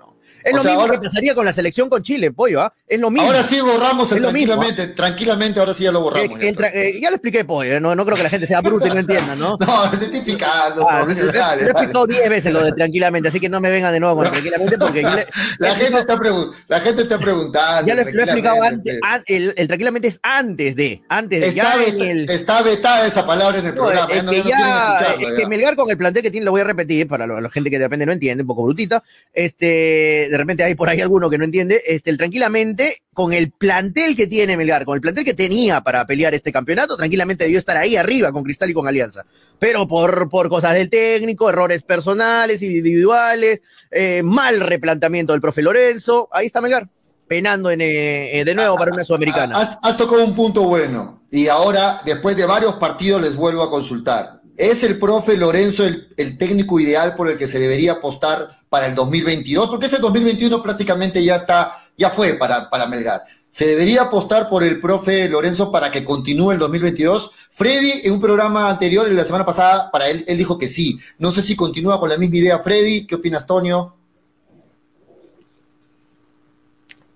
Es lo mismo que pasaría con la selección con Chile, pollo, ¿ah? Es lo mismo. Ahora sí borramos el tranquilamente, ¿ah? tranquilamente, ahora sí ya lo borramos. Eh, ya, lo expliqué, pollo, no, no creo que la gente sea bruta y no entienda, ¿no? no, te estoy picando. Ah, lo he explicado 10 veces lo de tranquilamente, así que no me vengan de nuevo con tranquilamente porque la, gente está la gente está preguntando. Ya lo, he explicado antes, el, tranquilamente es antes de, antes de. Está, está vetada esa palabra en el programa. Es, que ya, es que Melgar con el plantel que tiene, lo voy a repetir para la, gente que de repente no entiende, un poco brutita, este, de repente hay por ahí alguno que no entiende, este, tranquilamente, con el plantel que tiene Melgar, con el plantel que tenía para pelear este campeonato, tranquilamente debió estar ahí arriba con Cristal y con Alianza. Pero por, por cosas del técnico, errores personales, individuales, eh, mal replanteamiento del profe Lorenzo, ahí está Melgar penando en, eh, de nuevo para una sudamericana. Has, has, tocado un punto bueno y ahora, después de varios partidos, les vuelvo a consultar. ¿Es el profe Lorenzo el, técnico ideal por el que se debería apostar para el 2022? Porque este 2021 prácticamente ya está, ya fue para, para Melgar. ¿Se debería apostar por el profe Lorenzo para que continúe el 2022? Freddy, en un programa anterior, la semana pasada, para él, él dijo que sí. No sé si continúa con la misma idea, Freddy. ¿Qué opinas, Tonio?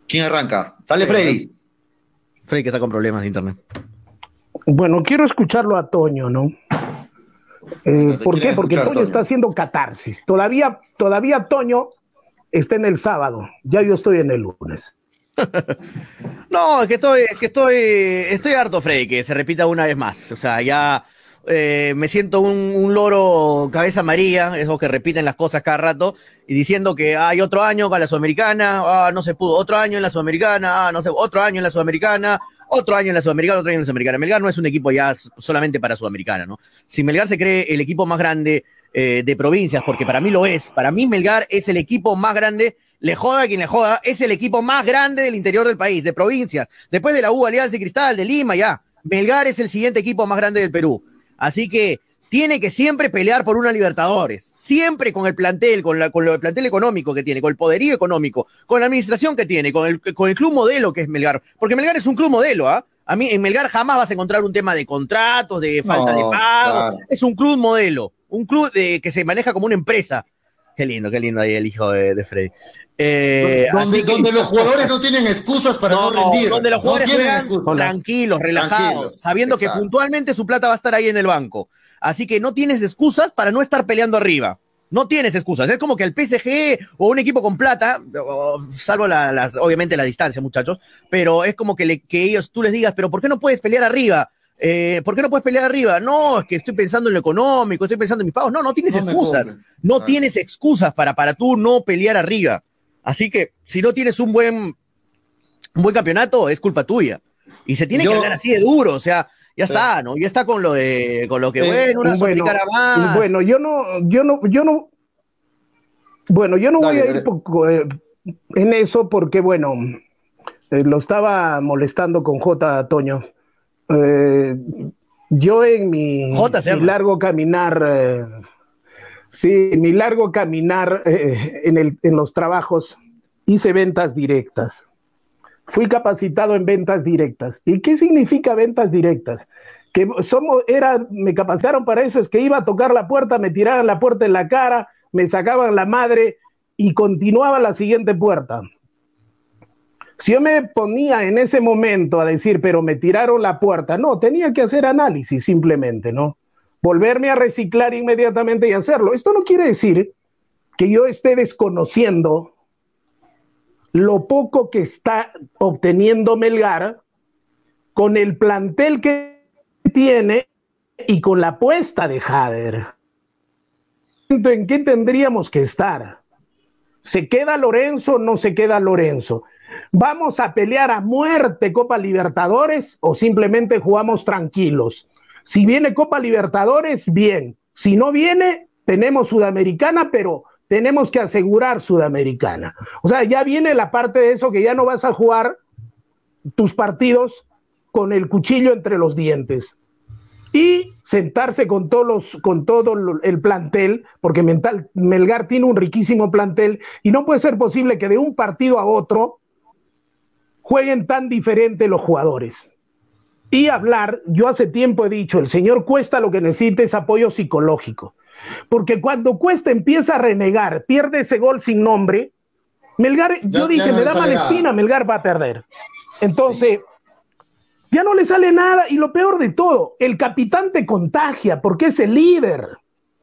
¿Quién arranca? Dale, Freddy. Freddy, que está con problemas de internet. Bueno, quiero escucharlo a Toño, ¿no? Eh, ¿Por qué? Porque Toño, está haciendo catarsis. Todavía, todavía Toño está en el sábado. Ya yo estoy en el lunes. no, es que estoy, es que estoy, estoy harto, Freddy, que se repita una vez más. O sea, ya eh, me siento un, loro cabeza amarilla, esos que repiten las cosas cada rato, y diciendo que hay otro año con la Sudamericana, ah, no se pudo, otro año en la Sudamericana, ah, no sé, otro año en la Sudamericana, otro año en la Sudamericana, otro año en la Sudamericana. Melgar no es un equipo ya solamente para Sudamericana, ¿no? Si Melgar se cree el equipo más grande eh, de provincias, porque para mí lo es, para mí Melgar es el equipo más grande, le joda quien le joda, es el equipo más grande del interior del país, de provincias, después de la U, Alianza y Cristal, de Lima, ya. Melgar es el siguiente equipo más grande del Perú. Así que tiene que siempre pelear por una Libertadores, siempre con el plantel, con, la, con el plantel económico que tiene, con el poderío económico, con la administración que tiene, con el, con el club modelo que es Melgar, porque Melgar es un club modelo, ¿ah? A mí en Melgar jamás vas a encontrar un tema de contratos, de falta de pago, es un club modelo, un club de, que se maneja como una empresa. Qué lindo, qué lindo ahí el hijo de, Freddy. Eh, donde, los jugadores no tienen excusas para no, rendir. Donde los jugadores juegan tranquilos, relajados, sabiendo que puntualmente su plata va a estar ahí en el banco. Así que no tienes excusas para no estar peleando arriba. No tienes excusas. Es como que el PSG o un equipo con plata, salvo la, obviamente la distancia, muchachos, pero es como que, que ellos tú les digas, pero ¿por qué no puedes pelear arriba? Eh, ¿Por qué no puedes pelear arriba? No, es que estoy pensando en lo económico, estoy pensando en mis pagos. No, no tienes excusas. No tienes excusas para, para tú no pelear arriba. Así que si no tienes un buen, un buen campeonato, es culpa tuya. Y se tiene que hablar así de duro. O sea, ya está, ¿no? Ya está con lo de, con lo que, bueno, una bueno, más. Bueno, yo no, yo no, yo no, bueno, yo no voy a ir eh, en eso porque, bueno, eh, lo estaba molestando con J. Toño. Eh, yo en mi, largo caminar, sí, mi largo caminar en, el, en los trabajos, hice ventas directas fui capacitado en ventas directas. ¿Y qué significa ventas directas? Que somos, era, me capacitaron para eso, es que iba a tocar la puerta, me tiraban la puerta en la cara, me sacaban la madre y continuaba la siguiente puerta. Si yo me ponía en ese momento a decir, pero me tiraron la puerta, no, tenía que hacer análisis simplemente, ¿no? Volverme a reciclar inmediatamente y hacerlo. Esto no quiere decir que yo esté desconociendo lo poco que está obteniendo Melgar con el plantel que tiene y con la apuesta de Jader. ¿En qué tendríamos que estar? ¿Se queda Lorenzo o no se queda Lorenzo? ¿Vamos a pelear a muerte Copa Libertadores o simplemente jugamos tranquilos? Si viene Copa Libertadores, bien. Si no viene, tenemos Sudamericana, pero tenemos que asegurar Sudamericana. O sea, ya viene la parte de eso que ya no vas a jugar tus partidos con el cuchillo entre los dientes. y sentarse con, todos los, con todo el plantel, porque Mental, Melgar tiene un riquísimo plantel y no puede ser posible que de un partido a otro jueguen tan diferente los jugadores. Y hablar, yo hace tiempo he dicho, el señor Cuesta lo que necesita es apoyo psicológico, porque cuando Cuesta empieza a renegar, pierde ese gol sin nombre, Melgar, yo dije, me da mala espina, Melgar va a perder. Entonces, ya no le sale nada y lo peor de todo, el capitán te contagia porque es el líder.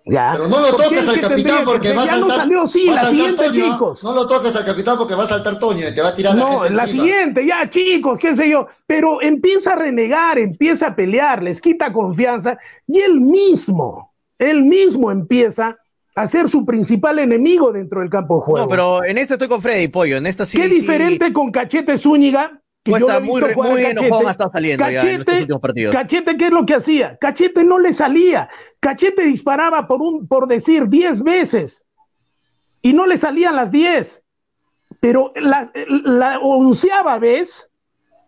¿ya? Pero no lo toques al capitán porque va a saltar. No salió, sí, la siguiente, chicos. No lo toques al capitán porque va a saltar Toño y te va a tirar no, la la siguiente, ya, chicos, qué sé yo. Pero empieza a renegar, empieza a pelear, les quita confianza y él mismo, él mismo empieza a ser su principal enemigo dentro del campo de juego. No, pero en esta estoy con Freddy Pollo, en esta sí. Qué diferente con Cachete Zúñiga, muy, muy enojado está saliendo Cachete, ya en los últimos partidos. Cachete, ¿qué es lo que hacía? Cachete no le salía. Cachete disparaba por, un, por decir 10 veces y no le salían las 10. Pero la, la onceava vez,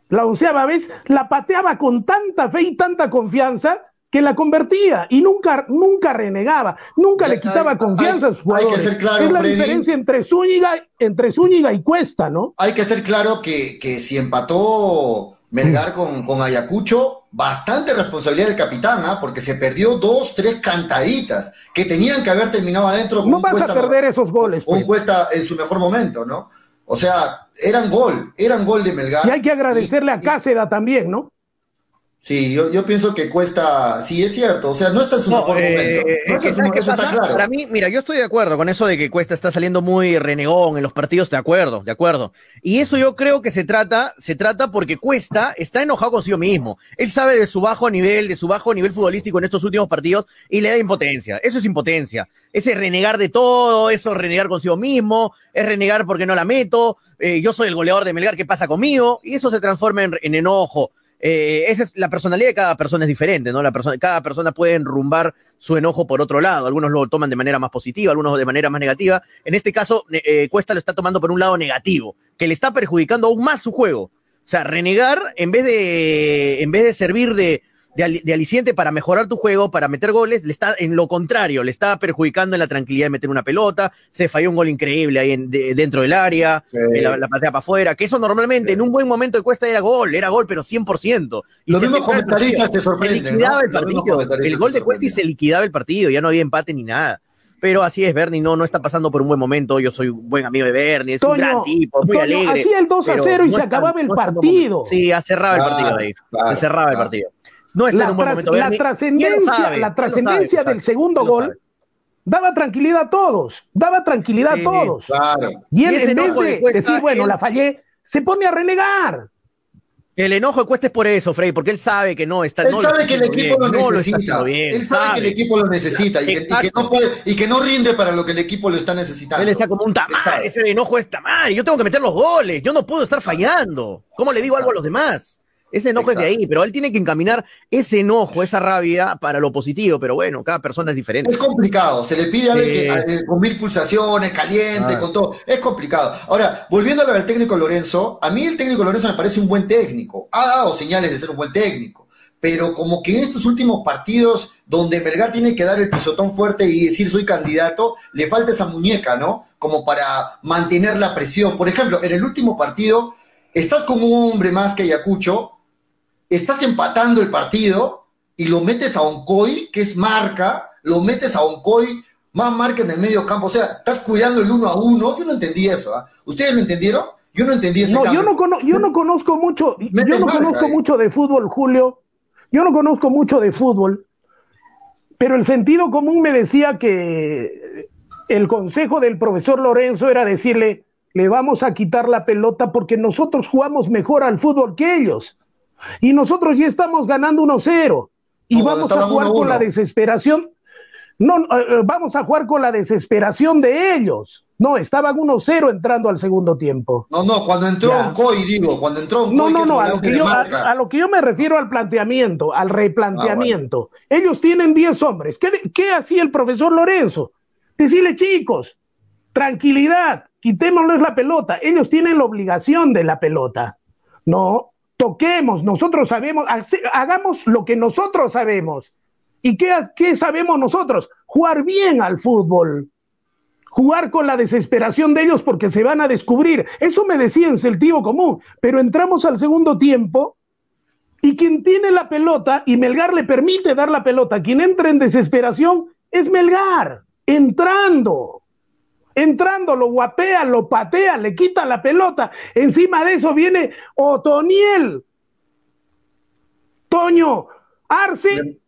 la onceava vez, la pateaba con tanta fe y tanta confianza que la convertía y nunca, nunca renegaba, nunca le quitaba confianza a sus jugadores. es la diferencia entre Zúñiga, entre Zúñiga y Cuesta, ¿no? Hay que ser claro que, que si empató Melgar con, con, Ayacucho, bastante responsabilidad del capitán, ¿ah? porque se perdió dos, tres cantaditas que tenían que haber terminado adentro. no vas a perder esos goles. Un pues. Cuesta en su mejor momento, ¿no? O sea, eran gol, eran gol de Melgar. Y hay que agradecerle a Cáceda también, ¿no? Sí, yo, yo pienso que cuesta, sí, es cierto, o sea, no está en su mejor eh, momento. Para mí, mira, yo estoy de acuerdo con eso de que Cuesta está saliendo muy renegón en los partidos, de acuerdo, de acuerdo. Y eso yo creo que se trata, se trata porque Cuesta está enojado consigo mismo. Él sabe de su bajo nivel, de su bajo nivel futbolístico en estos últimos partidos y le da impotencia. Eso es impotencia. Ese renegar de todo, eso renegar consigo mismo, es renegar porque no la meto, eh, yo soy el goleador de Melgar, ¿qué pasa conmigo? Y eso se transforma en enojo. Eh, esa es la personalidad de cada persona es diferente, ¿no? La persona, cada persona puede enrumbar su enojo por otro lado. Algunos lo toman de manera más positiva, algunos de manera más negativa. En este caso, eh, Cuesta lo está tomando por un lado negativo, que le está perjudicando aún más su juego. O sea, renegar en vez de, en vez de servir de, de, aliciente para mejorar tu juego, para meter goles, le está en lo contrario, le está perjudicando en la tranquilidad de meter una pelota, se falló un gol increíble ahí dentro del área, eh, la, patea para afuera, que eso normalmente en un buen momento de cuesta era gol, era gol, pero 100%. Y Los mismos comentaristas te sorprenden. Se liquidaba el partido, el gol de Cuesta y se liquidaba el partido, ya no había empate ni nada pero así es, Bernie no, no está pasando por un buen momento. Yo soy un buen amigo de Bernie, es un gran tipo, muy alegre. Hacía el 2 a 0 y se acababa el partido. Sí, cerraba el partido ahí. se cerraba el partido no está la, en un buen momento. La trascendencia, la trascendencia del segundo gol daba tranquilidad a todos, daba tranquilidad a todos. Y él, en vez de decir, bueno, la fallé, se pone a renegar. El enojo de Cuesta es por eso, Frey, porque él sabe que no está. Él sabe que el equipo lo necesita. él sabe, que el equipo lo necesita y que, no puede, y que, no rinde para lo que el equipo lo está necesitando. Él está como un tamar, ese enojo es tamar. Yo tengo que meter los goles, yo no puedo estar fallando. ¿Cómo le digo algo a los demás? Ese enojo es de ahí, pero él tiene que encaminar ese enojo, esa rabia para lo positivo, pero bueno, cada persona es diferente. Es complicado, se le pide a alguien que, con mil pulsaciones, caliente, con todo, es complicado. Ahora, volviendo al técnico Lorenzo, a mí el técnico Lorenzo me parece un buen técnico, ha dado señales de ser un buen técnico, pero como que en estos últimos partidos donde Melgar tiene que dar el pisotón fuerte y decir soy candidato, le falta esa muñeca, ¿no? Como para mantener la presión. Por ejemplo, en el último partido, estás como un hombre más que Ayacucho, estás empatando el partido y lo metes a Oncoy, que es marca, lo metes a Oncoy, más marca en el medio campo, o sea, estás cuidando el uno a uno, yo no entendí eso, ¿ah? ¿Ustedes lo entendieron? Yo no entendí eso. No, yo no, yo no conozco mucho, yo no conozco mucho de fútbol, Julio, yo no conozco mucho de fútbol, pero el sentido común me decía que el consejo del profesor Lorenzo era decirle, le vamos a quitar la pelota porque nosotros jugamos mejor al fútbol que ellos. Y nosotros ya estamos ganando 1-0 y vamos a jugar con la desesperación. No, eh, eh, vamos a jugar con la desesperación de ellos. No, estaban 1-0 entrando al segundo tiempo. No, no, cuando entró un COI, digo, cuando entró un No, no, no, a lo, que yo, a, lo que yo me refiero al planteamiento, al replanteamiento. Ah, ellos tienen 10 hombres. ¿Qué, ¿Qué hacía el profesor Lorenzo? Decirle, chicos, tranquilidad, quitémosles la pelota. Ellos tienen la obligación de la pelota. No, toquemos, nosotros sabemos, hagamos lo que nosotros sabemos. ¿Y qué, qué sabemos nosotros? Jugar bien al fútbol jugar con la desesperación de ellos porque se van a descubrir. Eso me decía en sentido común, pero entramos al segundo tiempo y quien tiene la pelota y Melgar le permite dar la pelota, quien entra en desesperación es Melgar, entrando. Entrando, lo guapea, lo patea, le quita la pelota. Encima de eso viene Otoniel. Toño, Arce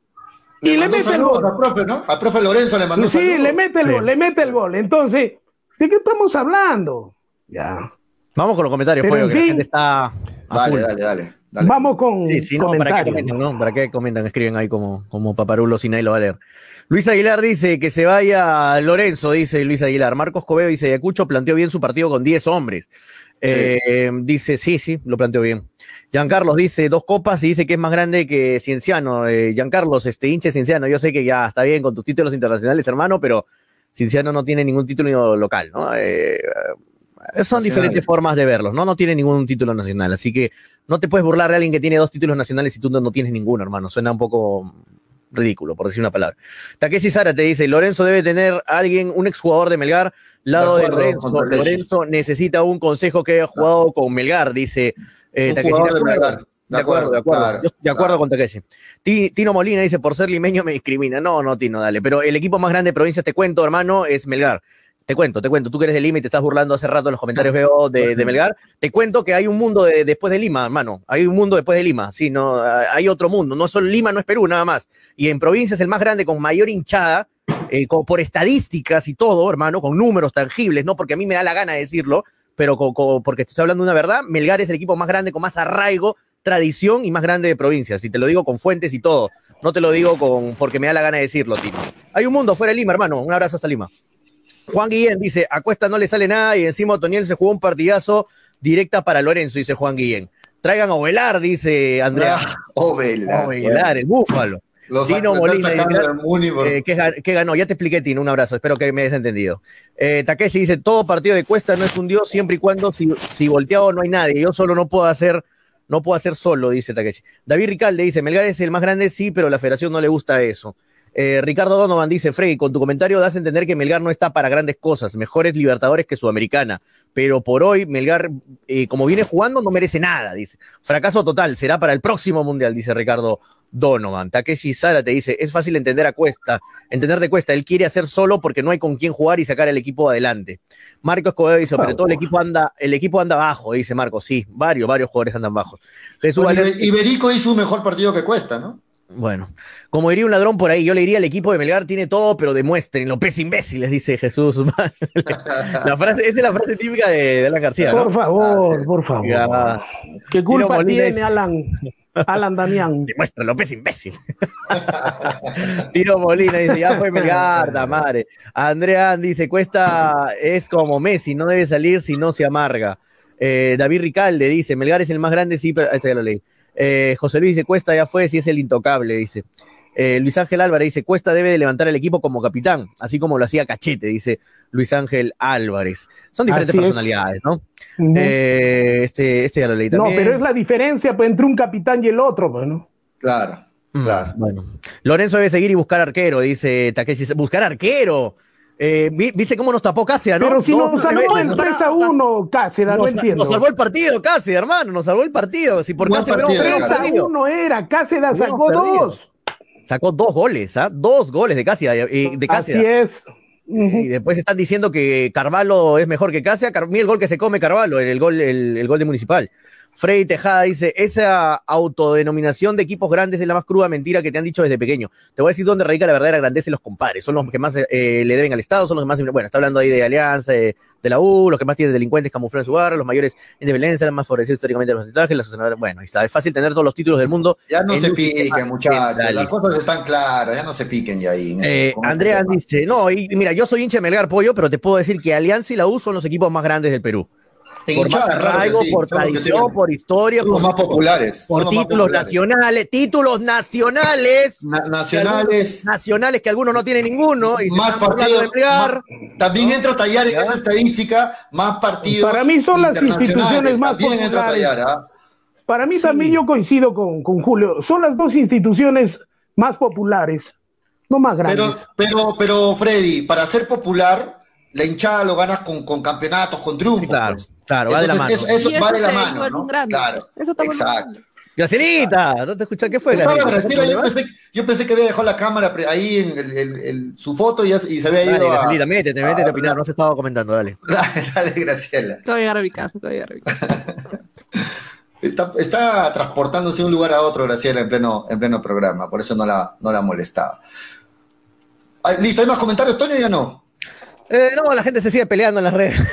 y le mete el gol. A profe, ¿no? A profe Lorenzo le mandó Sí, le mete el gol, le mete el gol. Entonces, ¿de qué estamos hablando? Ya. Vamos con los comentarios, Pollo, que la gente está. Dale, dale, dale, Vamos con sí, sí, no, ¿para qué comentan, no? ¿Para qué comentan? Escriben ahí como, como paparulos y nadie lo va a leer. Luis Aguilar dice que se vaya Lorenzo, dice Luis Aguilar. Marcos Cobeo dice, Ayacucho planteó bien su partido con 10 hombres. Eh, dice, sí, sí, lo planteó bien. Giancarlos dice dos copas y dice que es más grande que Cienciano. Eh, Giancarlos, este hinche Cienciano, yo sé que ya está bien con tus títulos internacionales, hermano, pero Cienciano no tiene ningún título local, ¿no? Eh, son diferentes formas de verlos, ¿no? No tiene ningún título nacional, así que no te puedes burlar de alguien que tiene dos títulos nacionales y tú no, tienes ninguno, hermano. Suena un poco ridículo, por decir una palabra. Takeshi Sara te dice, Lorenzo debe tener alguien, un exjugador de Melgar, lado de, Lorenzo. Lorenzo necesita un consejo que haya jugado con Melgar, dice eh, de, acuerdo, de acuerdo, de acuerdo, de acuerdo con Takeshi. Tino Molina dice, por ser limeño me discrimina. No, no, Tino, dale. Pero el equipo más grande de provincias, te cuento, hermano, es Melgar. Te cuento, te cuento. Tú que eres de Lima y te estás burlando hace rato en los comentarios veo de, Melgar. Te cuento que hay un mundo después de Lima, hermano. Hay un mundo después de Lima. Sí, no, hay otro mundo. No solo Lima, no es Perú, nada más. Y en provincias el más grande, con mayor hinchada, eh, por estadísticas y todo, hermano, con números tangibles, no porque a mí me da la gana de decirlo, pero porque estoy hablando de una verdad, Melgar es el equipo más grande, con más arraigo, tradición y más grande de provincias. Y te lo digo con fuentes y todo. No te lo digo con porque me da la gana de decirlo, Tino. Hay un mundo fuera de Lima, hermano. Un abrazo hasta Lima. Juan Guillén dice, a Cuesta no le sale nada y encima Otoniel se jugó un partidazo directa para Lorenzo, dice Juan Guillén. Traigan a Ovelar, dice Andrea. Ah, Ovelar. Ovelar, el búfalo. Tino Molina, eh, ¿qué, ganó? Ya te expliqué, Tino, un abrazo, espero que me hayas entendido. Eh, Takeshi dice, todo partido de Cuesta no es un dios siempre y cuando si, si volteado no hay nadie, yo solo no puedo hacer, no puedo hacer solo, dice Takeshi. David Ricalde dice, Melgar es el más grande, sí, pero la federación no le gusta eso. Eh, Ricardo Donovan dice, Frey, con tu comentario das a entender que Melgar no está para grandes cosas, mejores Libertadores que Sudamericana, pero por hoy Melgar, eh, como viene jugando, no merece nada, dice. Fracaso total, será para el próximo Mundial, dice Ricardo Donovan. Takeshi Sara te dice, es fácil entender a Cuesta, entender de Cuesta, él quiere hacer solo porque no hay con quién jugar y sacar al equipo adelante. Marcos Escobedo dice, pero todo el equipo anda, el equipo anda bajo, dice Marcos, sí, varios, varios jugadores andan bajos. Jesús Iberico hizo un mejor partido que Cuesta, ¿no? Bueno, como diría un ladrón por ahí, yo le diría al equipo de Melgar tiene todo, pero demuestren lo pez imbéciles, dice Jesús. la frase, esa es la frase típica de, Alan García. Por favor, ah, por favor. ¿Qué culpa tiene Alan? Alan Damián. Demuestra López imbécil. Tiro Molina dice, ya fue Melgar, da madre. Andrea dice, Cuesta es como Messi, no debe salir si no se amarga. Eh, David Ricalde dice, Melgar es el más grande, sí, pero esta ya lo leí. Eh, José Luis dice, Cuesta ya fue, si es el intocable, dice. Eh, Luis Ángel Álvarez dice, Cuesta debe de levantar el equipo como capitán, así como lo hacía Cachete, dice Luis Ángel Álvarez. Son diferentes personalidades, ¿no? Eh, este, este ya lo leí también. No, pero es la diferencia pues, entre un capitán y el otro, pues, ¿no? Claro, mm, claro. Bueno. Lorenzo debe seguir y buscar arquero, dice Takeshi. Buscar arquero. Eh, ¿Viste cómo nos tapó Cáceres, no? Pero si nos salvó el 3 a 1 Cáceres, no entiendo. Nos salvó el partido, Cáceres, hermano, nos salvó el partido. Si por Cáceres 3 a 1 era, Cáceres sacó dos. Sacó dos goles, ¿ah? Dos goles de Cáceres. Eh, de Así es. Y después están diciendo que Carvalho es mejor que Cáceres. Mira el gol que se come Carvalho, el gol, el, el gol de Municipal. Freddy Tejada dice, esa autodenominación de equipos grandes es la más cruda mentira que te han dicho desde pequeño. Te voy a decir dónde radica la verdadera grandeza de los compadres. Son los que más eh, le deben al Estado, son los que más... Bueno, está hablando ahí de Alianza, de, la U, los que más tienen delincuentes camuflados en su barrio, los mayores independencia, los más favorecidos históricamente de los porcentajes, las Bueno, está, es fácil tener todos los títulos del mundo. Ya no se piquen, muchachos. Las cosas están claras, ya no se piquen ya ahí. Eh, Andrea dice, no, y mira, yo soy hincha de Melgar Pollo, pero te puedo decir que Alianza y la U son los equipos más grandes del Perú por más arraigo, por tradición, por historia, por, más populares, por títulos nacionales, títulos nacionales, nacionales, nacionales que algunos no tienen ninguno. Y más partidos. también entra a tallar en esa estadística más partidos. Para mí son las instituciones más también entra a tallar, ¿ah? Para mí también yo coincido con, con, Julio. Son las dos instituciones más populares, no más grandes. Pero, pero, pero Freddy, para ser popular, la hinchada lo ganas con, con campeonatos, con triunfos. claro, pues. Claro, va de la mano. Eso, eso va de la mano, ¿no? Claro, eso exacto. Gracielita, ¿no te escuchas? ¿Qué fue? Estaba Graciela? Yo, pensé, yo pensé que había dejado la cámara ahí en el- el- el- su foto y, se había Dale, ido a... Gracielita, métete, métete a opinar, no has estado comentando, dale. Dale, dale, Graciela. Te voy a llegar a mi casa, te voy a llegar a mi casa. Está, está transportándose de un lugar a otro, Graciela, en pleno, en pleno programa, por eso no la, no la molestaba. Listo, ¿hay más comentarios, Toño? Ya no. Eh, no, la gente se sigue peleando en las redes.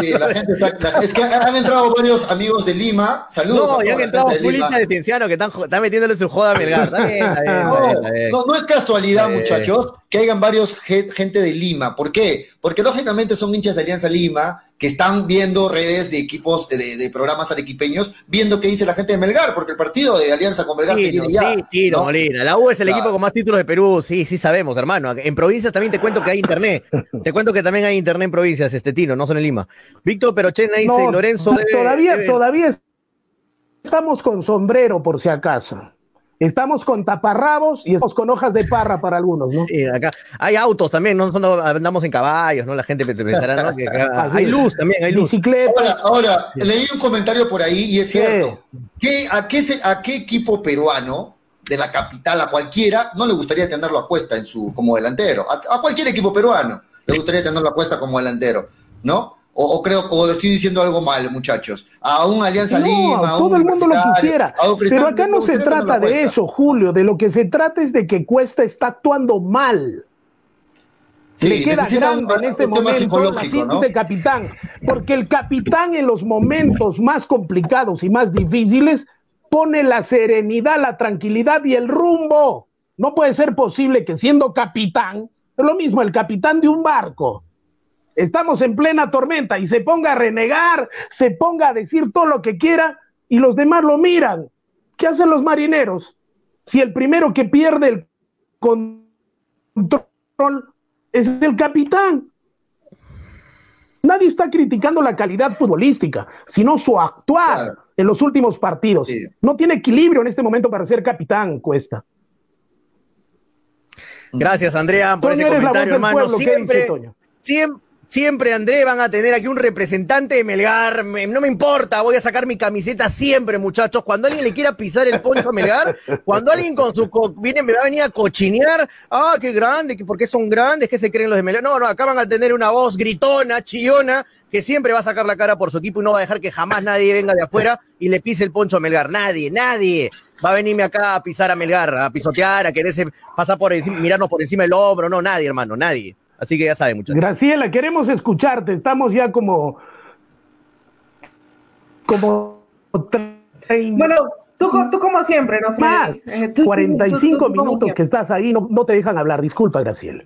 Sí, la gente está. la- es que han entrado varios amigos de Lima. Saludos. No, a ya toda han entrado gente de Cienciano que están, están metiéndole su joda a Melgar. Está bien, está bien, está No, bien, no, no es casualidad, muchachos, que hayan varios ge- gente de Lima. ¿Por qué? Porque lógicamente son hinchas de Alianza Lima que están viendo redes de equipos, de, de programas arequipeños, viendo qué dice la gente de Melgar, porque el partido de Alianza con Melgar se viene ya. sí, Tino, ¿no? Molina. La U es el Claro. equipo con más títulos de Perú. Sí, sí sabemos, hermano. En provincias también te cuento que hay internet. Te cuento que también hay internet en provincias, este Tino, no son en Lima. Víctor Perochena dice, No, Lorenzo debe- todavía, debe- todavía es- estamos con sombrero, por si acaso. Estamos con taparrabos y estamos con hojas de parra para algunos, ¿no? Sí, acá hay autos también, no Cuando andamos en caballos, ¿no? La gente pensará, ¿no? Que acá- hay luz también, hay luz. Bicicleta. Ahora, ahora, leí un comentario por ahí y es Sí. cierto. ¿Qué, a, qué se- ¿A qué equipo peruano de la capital, a cualquiera, no le gustaría tenerlo a cuesta en su, como delantero? A, a cualquier equipo peruano le gustaría tenerlo a cuesta como delantero, ¿no? O, o creo, o estoy diciendo algo mal, muchachos. A un Alianza No, Lima, a un todo el mundo lo quisiera. Pero acá no se trata de eso, Julio. De lo que se trata es de que Cuesta está actuando mal. Sí, Le queda grande en este momento de capitán, porque el capitán en los momentos más complicados y más difíciles pone la serenidad, la tranquilidad y el rumbo. No puede ser posible que siendo capitán, es lo mismo el capitán de un barco, estamos en plena tormenta y se ponga a renegar, se ponga a decir todo lo que quiera y los demás lo miran. ¿Qué hacen los marineros? Si el primero que pierde el control es el capitán. Nadie está criticando la calidad futbolística, sino su actuar Claro. en los últimos partidos. Sí. No tiene equilibrio en este momento para ser capitán, Cuesta. Gracias, Andrea, por Toño, ese comentario, hermano. pueblo, ¿qué dice Siempre, Toño? Siempre, André, van a tener aquí un representante de Melgar. Me- no me importa, voy a sacar mi camiseta siempre, muchachos. Cuando alguien le quiera pisar el poncho a Melgar, cuando alguien con su co- viene, me va a venir a cochinear. Ah, qué grande, que por qué son grandes, que se creen los de Melgar. No, no, acá van a tener una voz gritona, chillona, que siempre va a sacar la cara por su equipo y no va a dejar que jamás nadie venga de afuera y le pise el poncho a Melgar. Nadie, nadie va a venirme acá a pisar a Melgar, a pisotear, a quererse pasar por encima, mirarnos por encima del hombro. No, nadie, hermano, nadie. Así que ya saben, muchachos. Graciela, queremos escucharte. Estamos ya como. como. 30 Bueno, tú, co- tú como siempre, ¿no? Más. Eh, tú- tú- 45 tú- tú como minutos que estás ahí, no, no te dejan hablar. Disculpa, Graciela.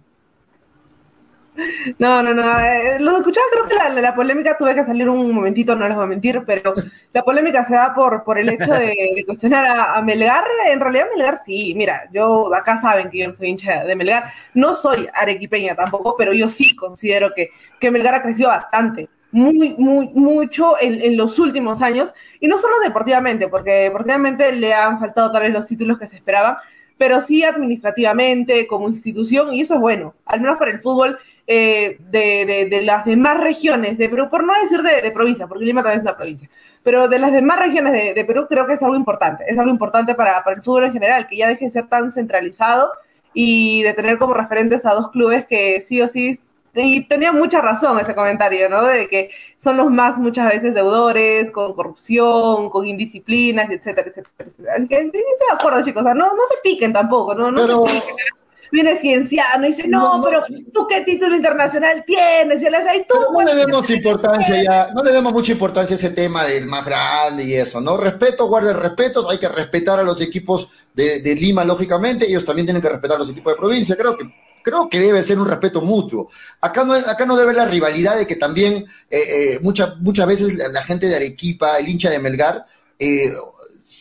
No, no, no. eh, lo escuchaba, creo que la, la polémica tuve que salir un momentito, no les voy a mentir, pero la polémica se da por, por el hecho de, de cuestionar a, a Melgar. En realidad, Melgar sí. Mira, yo acá saben que yo no soy hincha de Melgar. No soy arequipeña tampoco, pero yo sí considero que, que Melgar ha crecido bastante. Muy, muy, mucho en, en los últimos años. Y no solo deportivamente, porque deportivamente le han faltado tal vez los títulos que se esperaban, pero sí administrativamente, como institución, y eso es bueno, al menos para el fútbol eh, de, de- de las demás regiones de Perú, por no decir de, de provincia, porque Lima también es una provincia, pero de las demás regiones de, de Perú creo que es algo importante, es algo importante para, para el fútbol en general, que ya deje de ser tan centralizado y de tener como referentes a dos clubes que sí o sí, y tenía mucha razón ese comentario, ¿no? De que son los más muchas veces deudores, con corrupción, con indisciplinas, etcétera, etcétera. etcétera. Así que estoy de acuerdo, chicos, o sea, no, no se piquen tampoco, ¿no? no Pero- se piquen. Viene cienciano y dice, no, pero tú qué título internacional tienes, y él dice, "Ay, tú, no le demos importancia ya, no le demos mucha importancia a ese tema del más grande y eso, ¿no? Respeto, guarden respetos, hay que respetar a los equipos de, de Lima, lógicamente, ellos también tienen que respetar a los equipos de provincia, creo que creo que debe ser un respeto mutuo. Acá no, acá no debe la rivalidad de que también eh, eh, muchas muchas veces la, la gente de Arequipa, el hincha de Melgar, eh,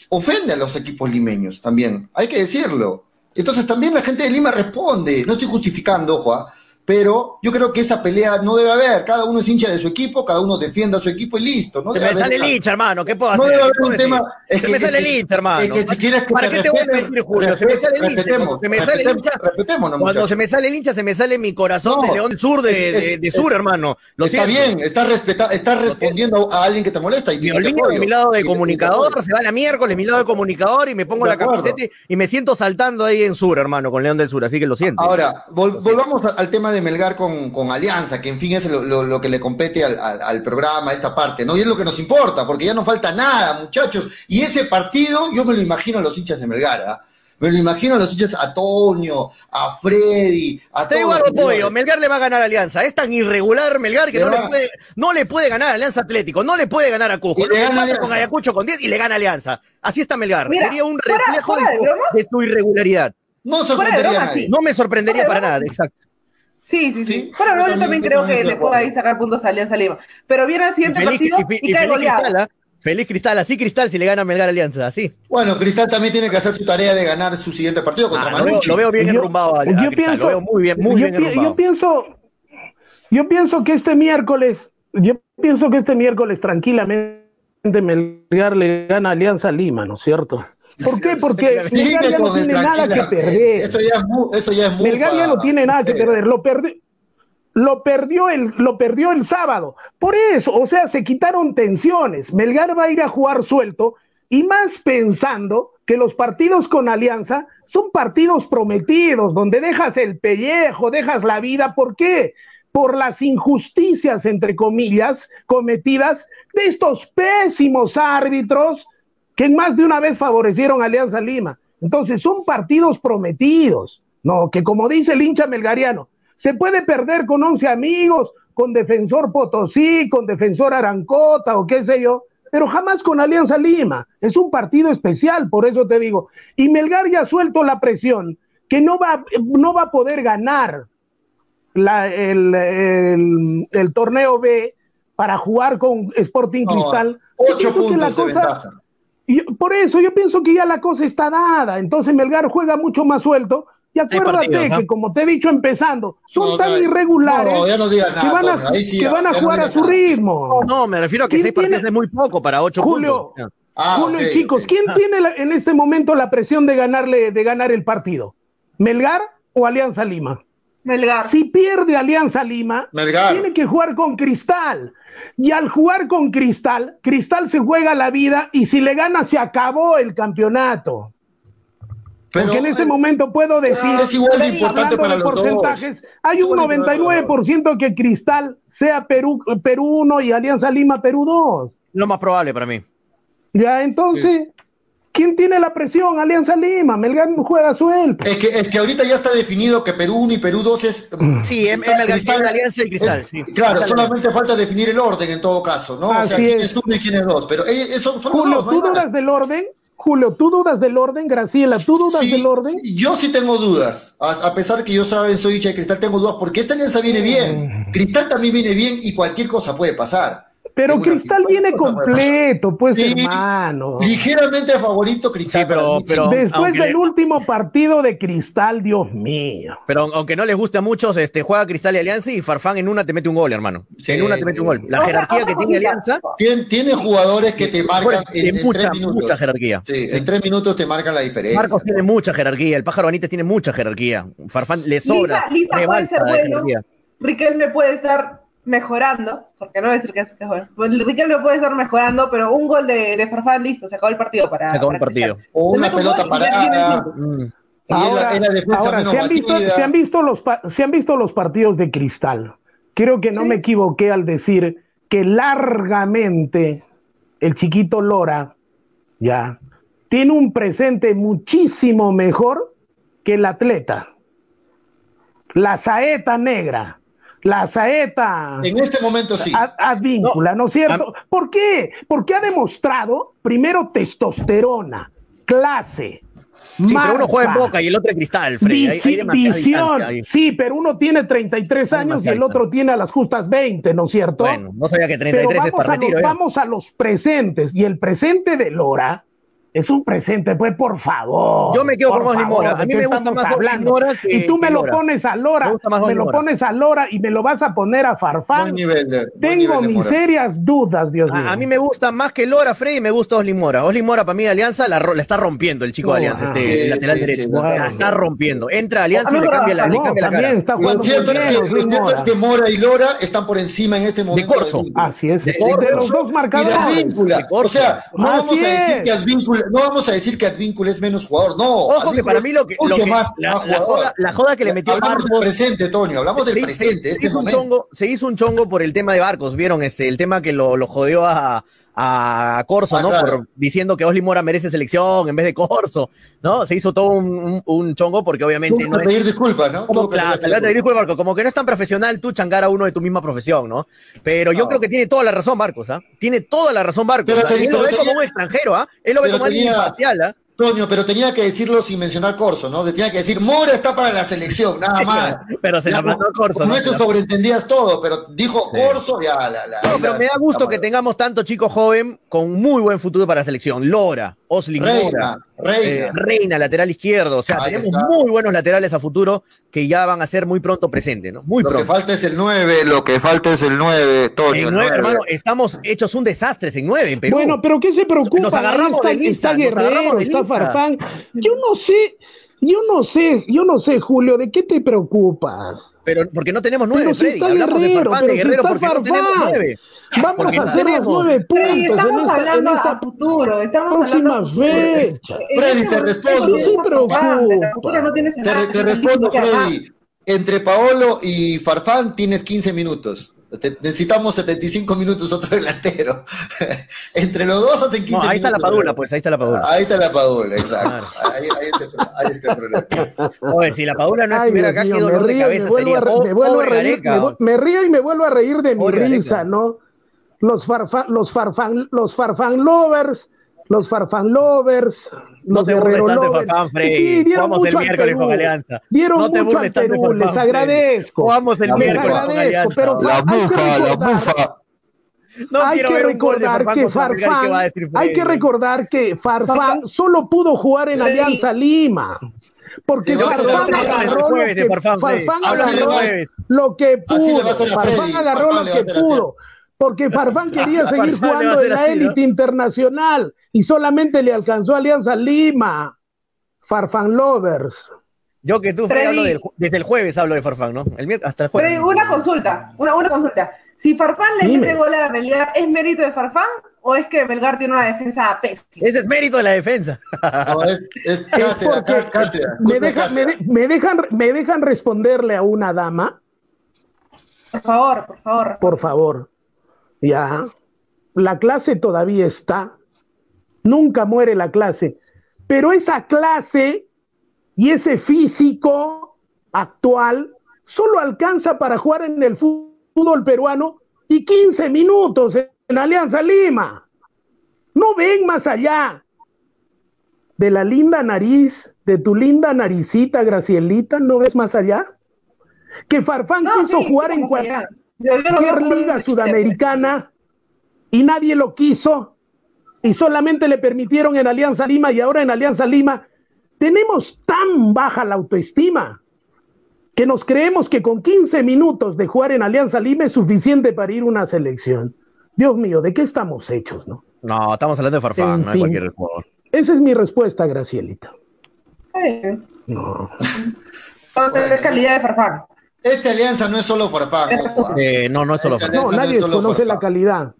ofende a los equipos limeños también, hay que decirlo. Entonces también la gente de Lima responde, no estoy justificando, ojo. Pero yo creo que esa pelea no debe haber. Cada uno es hincha de su equipo, cada uno defienda a su equipo y listo. No Se me sale el hincha, hermano. ¿Qué puedo No hacer? debe haber ¿Qué puedo un decir? tema. Es Se que, me sale el hincha, hermano. Es que si quieres que ¿Para te qué te voy a mentir, Julio? Se me sale el hincha. se me sale el respetemos, hincha. Cuando se me sale el hincha, se me sale mi corazón de No, León del Sur, de, es- de- es- de Sur, hermano. Lo está siento. bien, estás respeta- estás respondiendo a alguien que te molesta y, Me olvido de mi lado de comunicador, se va la miércoles, mi lado de comunicador y me pongo la camiseta y me siento saltando ahí en Sur, hermano, con León del Sur, así que lo siento. Ahora, vol- volvamos al tema de Melgar con, con Alianza, que en fin es lo, lo- lo que le compete al, al- al programa, esta parte, ¿no? Y es lo que nos importa, porque ya no falta nada, muchachos. Y ese partido, yo me lo imagino a los hinchas de Melgar, ¿ah? Me lo imagino a los hinchas, a Toño, a Freddy, a Te digo algo, Pollo, Melgar le va a ganar a Alianza. Es tan irregular Melgar que Le no va- le, puede, no le puede ganar a Alianza Atlético, no le puede ganar a Cusco. Y No le gana Alianza. con Ayacucho con 10 y le gana Alianza. Así está Melgar. Mira, Sería un reflejo fuera de, de su, de irregularidad. No sorprendería de a nadie. sí. No me sorprendería Fuera para de nada, exacto. Sí, sí, sí. Sí, Bueno, yo yo también- creo que le de puedo acuerdo. ahí sacar puntos a Alianza Lima. Pero viene el Y siguiente feliz, partido y- y, y cae feliz goleado. Cristal, ¿ah? Feliz Cristal, así Cristal si le gana a Melgar Alianza, así. Bueno, Cristal también tiene que hacer su tarea de ganar su siguiente partido contra Ah, lo, veo, Manucci. lo veo bien Yo- enrumbado a, a yo Cristal, pienso- lo veo muy bien, muy yo, bien enrumbado. yo pienso, yo pienso que este miércoles, yo pienso que este miércoles tranquilamente Melgar le gana a Alianza Lima, ¿no es cierto? ¿Por qué? Porque Melgar ya no tiene nada que perder. Eso ya es mu- eso ya es mufa. Melgar ya no tiene nada que Eh, perder. Lo perdió, lo perdió el, lo perdió el sábado. Por eso, o sea, se quitaron tensiones. Melgar va a ir a jugar suelto y más pensando que los partidos con Alianza son partidos prometidos, donde dejas el pellejo, dejas la vida. ¿Por qué? Por las injusticias, entre comillas, cometidas de estos pésimos árbitros que en más de una vez favorecieron a Alianza Lima. Entonces, son partidos prometidos, ¿no? Que como dice el hincha melgariano, se puede perder con 11 amigos, con Defensor Potosí, con Defensor Arancota o qué sé yo, pero jamás con Alianza Lima. Es un partido especial, por eso te digo. Y Melgar ya ha suelto la presión, que no va, no va a poder ganar la- el, el- el torneo B para jugar con Sporting No, Cristal. Ocho la puntos de ventaja. Y por eso yo pienso que ya la cosa está dada. Entonces Melgar juega mucho más suelto. Y acuérdate que, como te he dicho empezando, son No, tan no, irregulares que van a, Antonio, ahí sí que ya- van a ya no jugar a su nada. ritmo. No, me refiero a que ¿Quién seis partidos es muy poco para ocho Julio, puntos. Ah, Julio y chicos. ¿quién tiene la- en este momento la presión de ganarle, de ganar el partido? ¿Melgar o Alianza Lima? Melgar. Si pierde Alianza Lima, Melgar. tiene que jugar con Cristal. Y al jugar con Cristal, Cristal se juega la vida y si le gana se acabó el campeonato. Pero, Porque en ese eh, momento puedo decir, es igual de importante para de los dos. porcentajes, hay Es un igual de importante para los 99% que Cristal sea Perú, Perú 1 y Alianza Lima Perú 2. Lo más probable para mí. Ya, entonces, ¿quién tiene la presión? Alianza Lima, Melgar juega suelto. Es que, es que ahorita ya está definido que Perú 1 y Perú 2 es. Sí, es, Melgar, Cristal- Alianza y Cristal. es- sí. Claro, Cristal- solamente falta definir el orden en todo caso, ¿no? o sea, quién es. uno y quién es dos. Pero eh, eso son los Julio, dos, no ¿tú más. dudas del orden? Julio, ¿tú dudas del orden? Graciela, ¿tú dudas Sí, del orden? Yo sí tengo dudas. A, a pesar que yo saben, soy hincha de Cristal, tengo dudas porque esta alianza viene bien. Cristal también viene bien y cualquier cosa puede pasar. Pero Cristal viene completo, pues Sí, hermano. Ligeramente favorito Cristal. Sí, pero- Después aunque del último partido de Cristal, Dios mío. Pero aunque no les guste a muchos, este, juega Cristal y Alianza y Farfán en una te mete un gol, hermano. Sí, en una te mete un gol. La jerarquía que tiene. Alianza, Tiene, tiene jugadores que te marcan en, mucha, tres minutos. mucha jerarquía. Sí, en tres minutos te marcan la diferencia. Marcos tiene mucha jerarquía, el pájaro Benítez tiene mucha jerarquía. Farfán le sobra. Lisa, Lisa puede ser bueno. Riquelme puede estar mejorando, porque no a decir que es es bueno. Pues Riquelme puede estar mejorando, pero un gol de, de Farfán, listo, se acabó el partido para. Se acabó el partido. O una pelota parada. Mm. Es Ahora, es ahora, menos ¿se, han visto, batida. se han visto los pa- se han visto los partidos de Cristal. Creo que no me equivoqué al decir que largamente el chiquito Lora ya tiene un presente muchísimo mejor que el atleta. La saeta negra, la saeta En este momento sí. ad- advíncula, ¿no, es cierto? ¿Por qué? Porque ha demostrado primero testosterona, clase. Sí, pero uno juega en marca, boca y el otro en Cristal, Freddy. Hay, visión. ahí. Sí, pero uno tiene 33 Hay años y el otro tiene a las justas 20, ¿no es cierto? Bueno, no sabía que pero 33 es vamos para a, los, retiro. ya. vamos a los presentes y el presente de Lora Es un presente, pues, por favor. Yo me quedo por con favor, Mora. ¿de A mí me gusta más hablando? Mora que- Y tú me que lo Lora. pones a Lora, Me gusta más me lo pones a Lora y me lo vas a poner a Farfán. Buen nivel de- buen Tengo nivel de mis serias dudas, Dios mío. A, a mí me gusta más que Lora, Freddy, me gusta Osli Mora. Osli Mora, para mí, de Alianza, la, ro- la está rompiendo el chico de No, Alianza, ah. este Sí, el lateral sí, derecho. sí, la está rompiendo. Entra a Alianza y le cambia la, le cambia la también cara. está Lo cierto, es bien, que, Osli lo cierto es Mora. que Mora y Lora están por encima en este momento. Corso. Víncula. Así es. De, De, de los Corso dos y de marcadores. De Corso. O sea, no vamos, a decir es. que Advíncula, no vamos a decir que Advíncula es menos jugador. No. Ojo que para mí lo que, lo que- más, la, más la jugador. joda, la joda que le metió Hablamos del Barcos presente, Toño. Hablamos del se- presente, se, este hizo un chongo, se hizo un chongo por el tema de Barcos, ¿vieron? Este, el tema que lo, lo jodió a, a Corso, Ah, ¿no? claro. Por, diciendo que Osli Mora merece selección en vez de Corso, ¿no? Se hizo todo un, un- un chongo porque obviamente Tuvo no que es... pedir disculpas, ¿no? Como, claro, pedir disco, Barco, como que no es tan profesional tú changar a uno de tu misma profesión, ¿no? Pero yo creo que tiene toda la razón Barcos, ¿ah? Tiene toda la razón Barcos. Pero Él lo ve como un extranjero, ¿ah? Él lo ve como alguien imparcial, ¿ah? Toño, pero tenía que decirlo sin mencionar Corso, ¿no? Tenía que decir, Mora está para la selección, nada más. Pero se la Ya, mandó a Corso. Con ¿no? eso Se la- sobreentendías todo, pero dijo Sí. Corso, ya, la, la. No, pero la- me da gusto la- que tengamos tanto chico joven con muy buen futuro para la selección. Lora, Oslin Mora, Reina, Reina. eh, Reina, lateral izquierdo. O sea, Ahí tenemos está. muy buenos laterales a futuro que ya van a ser muy pronto presentes, ¿no? Muy Lo que pronto. falta es el 9, lo que falta es el 9, Toño. El nueve, 9. hermano, estamos hechos un desastre en nueve en Perú. Bueno, pero ¿qué se preocupa? Nos agarramos está, de está nos agarramos de está. Farfán. Yo no sé, yo no sé, yo no sé, Julio, ¿de qué te preocupas? pero porque no tenemos nueve, Pero si Freddy. está Hablamos de Farfán, de si Guerrero, está porque no tenemos nueve. Vamos Porque a no hacer los nueve puntos Freddy, estamos en esta, hablando en a esta futuro, estamos próxima hablando fecha. En Freddy, este te respondo. futuro no Te, nada, te respondo. Freddy. Entre Paolo y Farfán tienes 15 minutos. Necesitamos 75 minutos otro delantero. Entre los dos hacen 15 No, minutos. ahí está la padula, pues, ahí está la padula. Ahí está la padula, exacto. Claro. Ahí, ahí está, el pro- ahí está el problema. Oye, si la padula no Ay, estuviera acá, qué me dolor de río y cabeza me vuelvo sería. me río y me vuelvo a reír de mi Pobre Gareca. risa, ¿no? Los farfán, los farfán, los farfán lovers, los farfán lovers, No los guerrero lovers. Farfán, Freddy. Sí, dieron Jugamos el miércoles Perú. con Alianza. Dieron No te mucho al burles tanto de Perú, Farfán, les agradezco. Jugamos el La Les miércoles con agradezco, Alianza. pero La hay que bufa, la recordar- bufa. No hay quiero que recordar Farfán que contra Melgar, ¿qué Farfán, va a decir hay que recordar que Farfán solo pudo jugar en. Alianza Lima. Porque hacer Farfán agarró lo que, Farfán. Farfán agarró lo que pudo. Farfán agarró lo que pudo. Porque Farfán quería seguir Farfán jugando en la así, ¿no? élite internacional y solamente le alcanzó Alianza Lima. Farfán Lovers. Yo que tú, Freddy, hablo del desde el jueves hablo de Farfán, ¿no? El hasta el jueves. Freddy, una consulta, una, una consulta. Si Farfán le Dime. mete gol a Melgar, ¿es mérito de Farfán o es que Melgar tiene una defensa pésima? Ese es mérito de la defensa. No, es, es Es cátedra, porque cá- cátedra. me, Culpa deja- me, cátedra. de- me dejan, me dejan responderle a una dama. Por favor, por favor. por favor. Ya. La clase todavía está. Nunca muere la clase. Pero esa clase y ese físico actual solo alcanza para jugar en el fútbol peruano y 15 minutos en Alianza Lima. No ven más allá de la linda nariz, de tu linda naricita, Gracielita, ¿no ves más allá? Que Farfán No, quiso sí, jugar en cualquier cualquier liga sudamericana y nadie lo quiso y solamente le permitieron en Alianza Lima y ahora en Alianza Lima tenemos tan baja la autoestima que nos creemos que con 15 minutos de jugar en Alianza Lima es suficiente para ir a una selección. Dios mío, ¿de qué estamos hechos, no? No, estamos hablando de Farfán, En no de cualquier jugador. Esa es mi respuesta, Gracielita. Bien. No. Entonces, es calidad de Farfán. Esta alianza no es solo Farfán. Eh, no, no es solo Farfán. No, nadie conoce la calidad.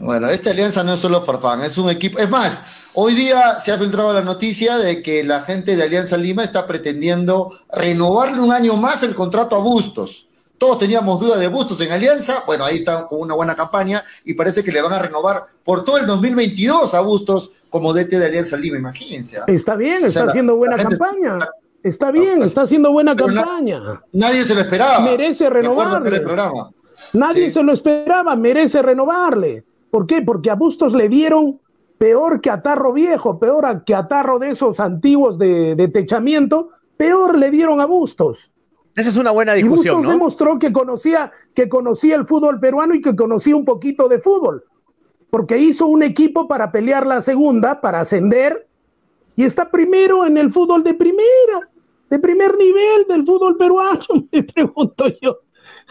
Bueno, esta alianza no es solo Farfán, es un equipo. Es más, hoy día se ha filtrado la noticia de que la gente de Alianza Lima está pretendiendo renovarle un año más el contrato a Bustos. Todos teníamos duda de Bustos en Alianza. Bueno, ahí está con una buena campaña y parece que le van a renovar por todo el 2022 a Bustos como DT de Alianza Lima. Imagínense. ¿ah? Está bien, O sea, está la- haciendo buena campaña. Está bien, pues, está haciendo buena na- campaña. Nadie se lo esperaba. Merece renovarle. con el programa. Nadie Sí. se lo esperaba, merece renovarle. ¿Por qué? Porque a Bustos le dieron peor que a Tarro Viejo, peor a- que a Tarro de esos antiguos de, de techamiento, peor le dieron a Bustos. Esa es una buena Y discusión, Bustos ¿no? demostró que conocía, que conocía el fútbol peruano y que conocía un poquito de fútbol. porque hizo un equipo para pelear la segunda, para ascender, y está primero en el fútbol de primera, de primer nivel del fútbol peruano, me pregunto yo.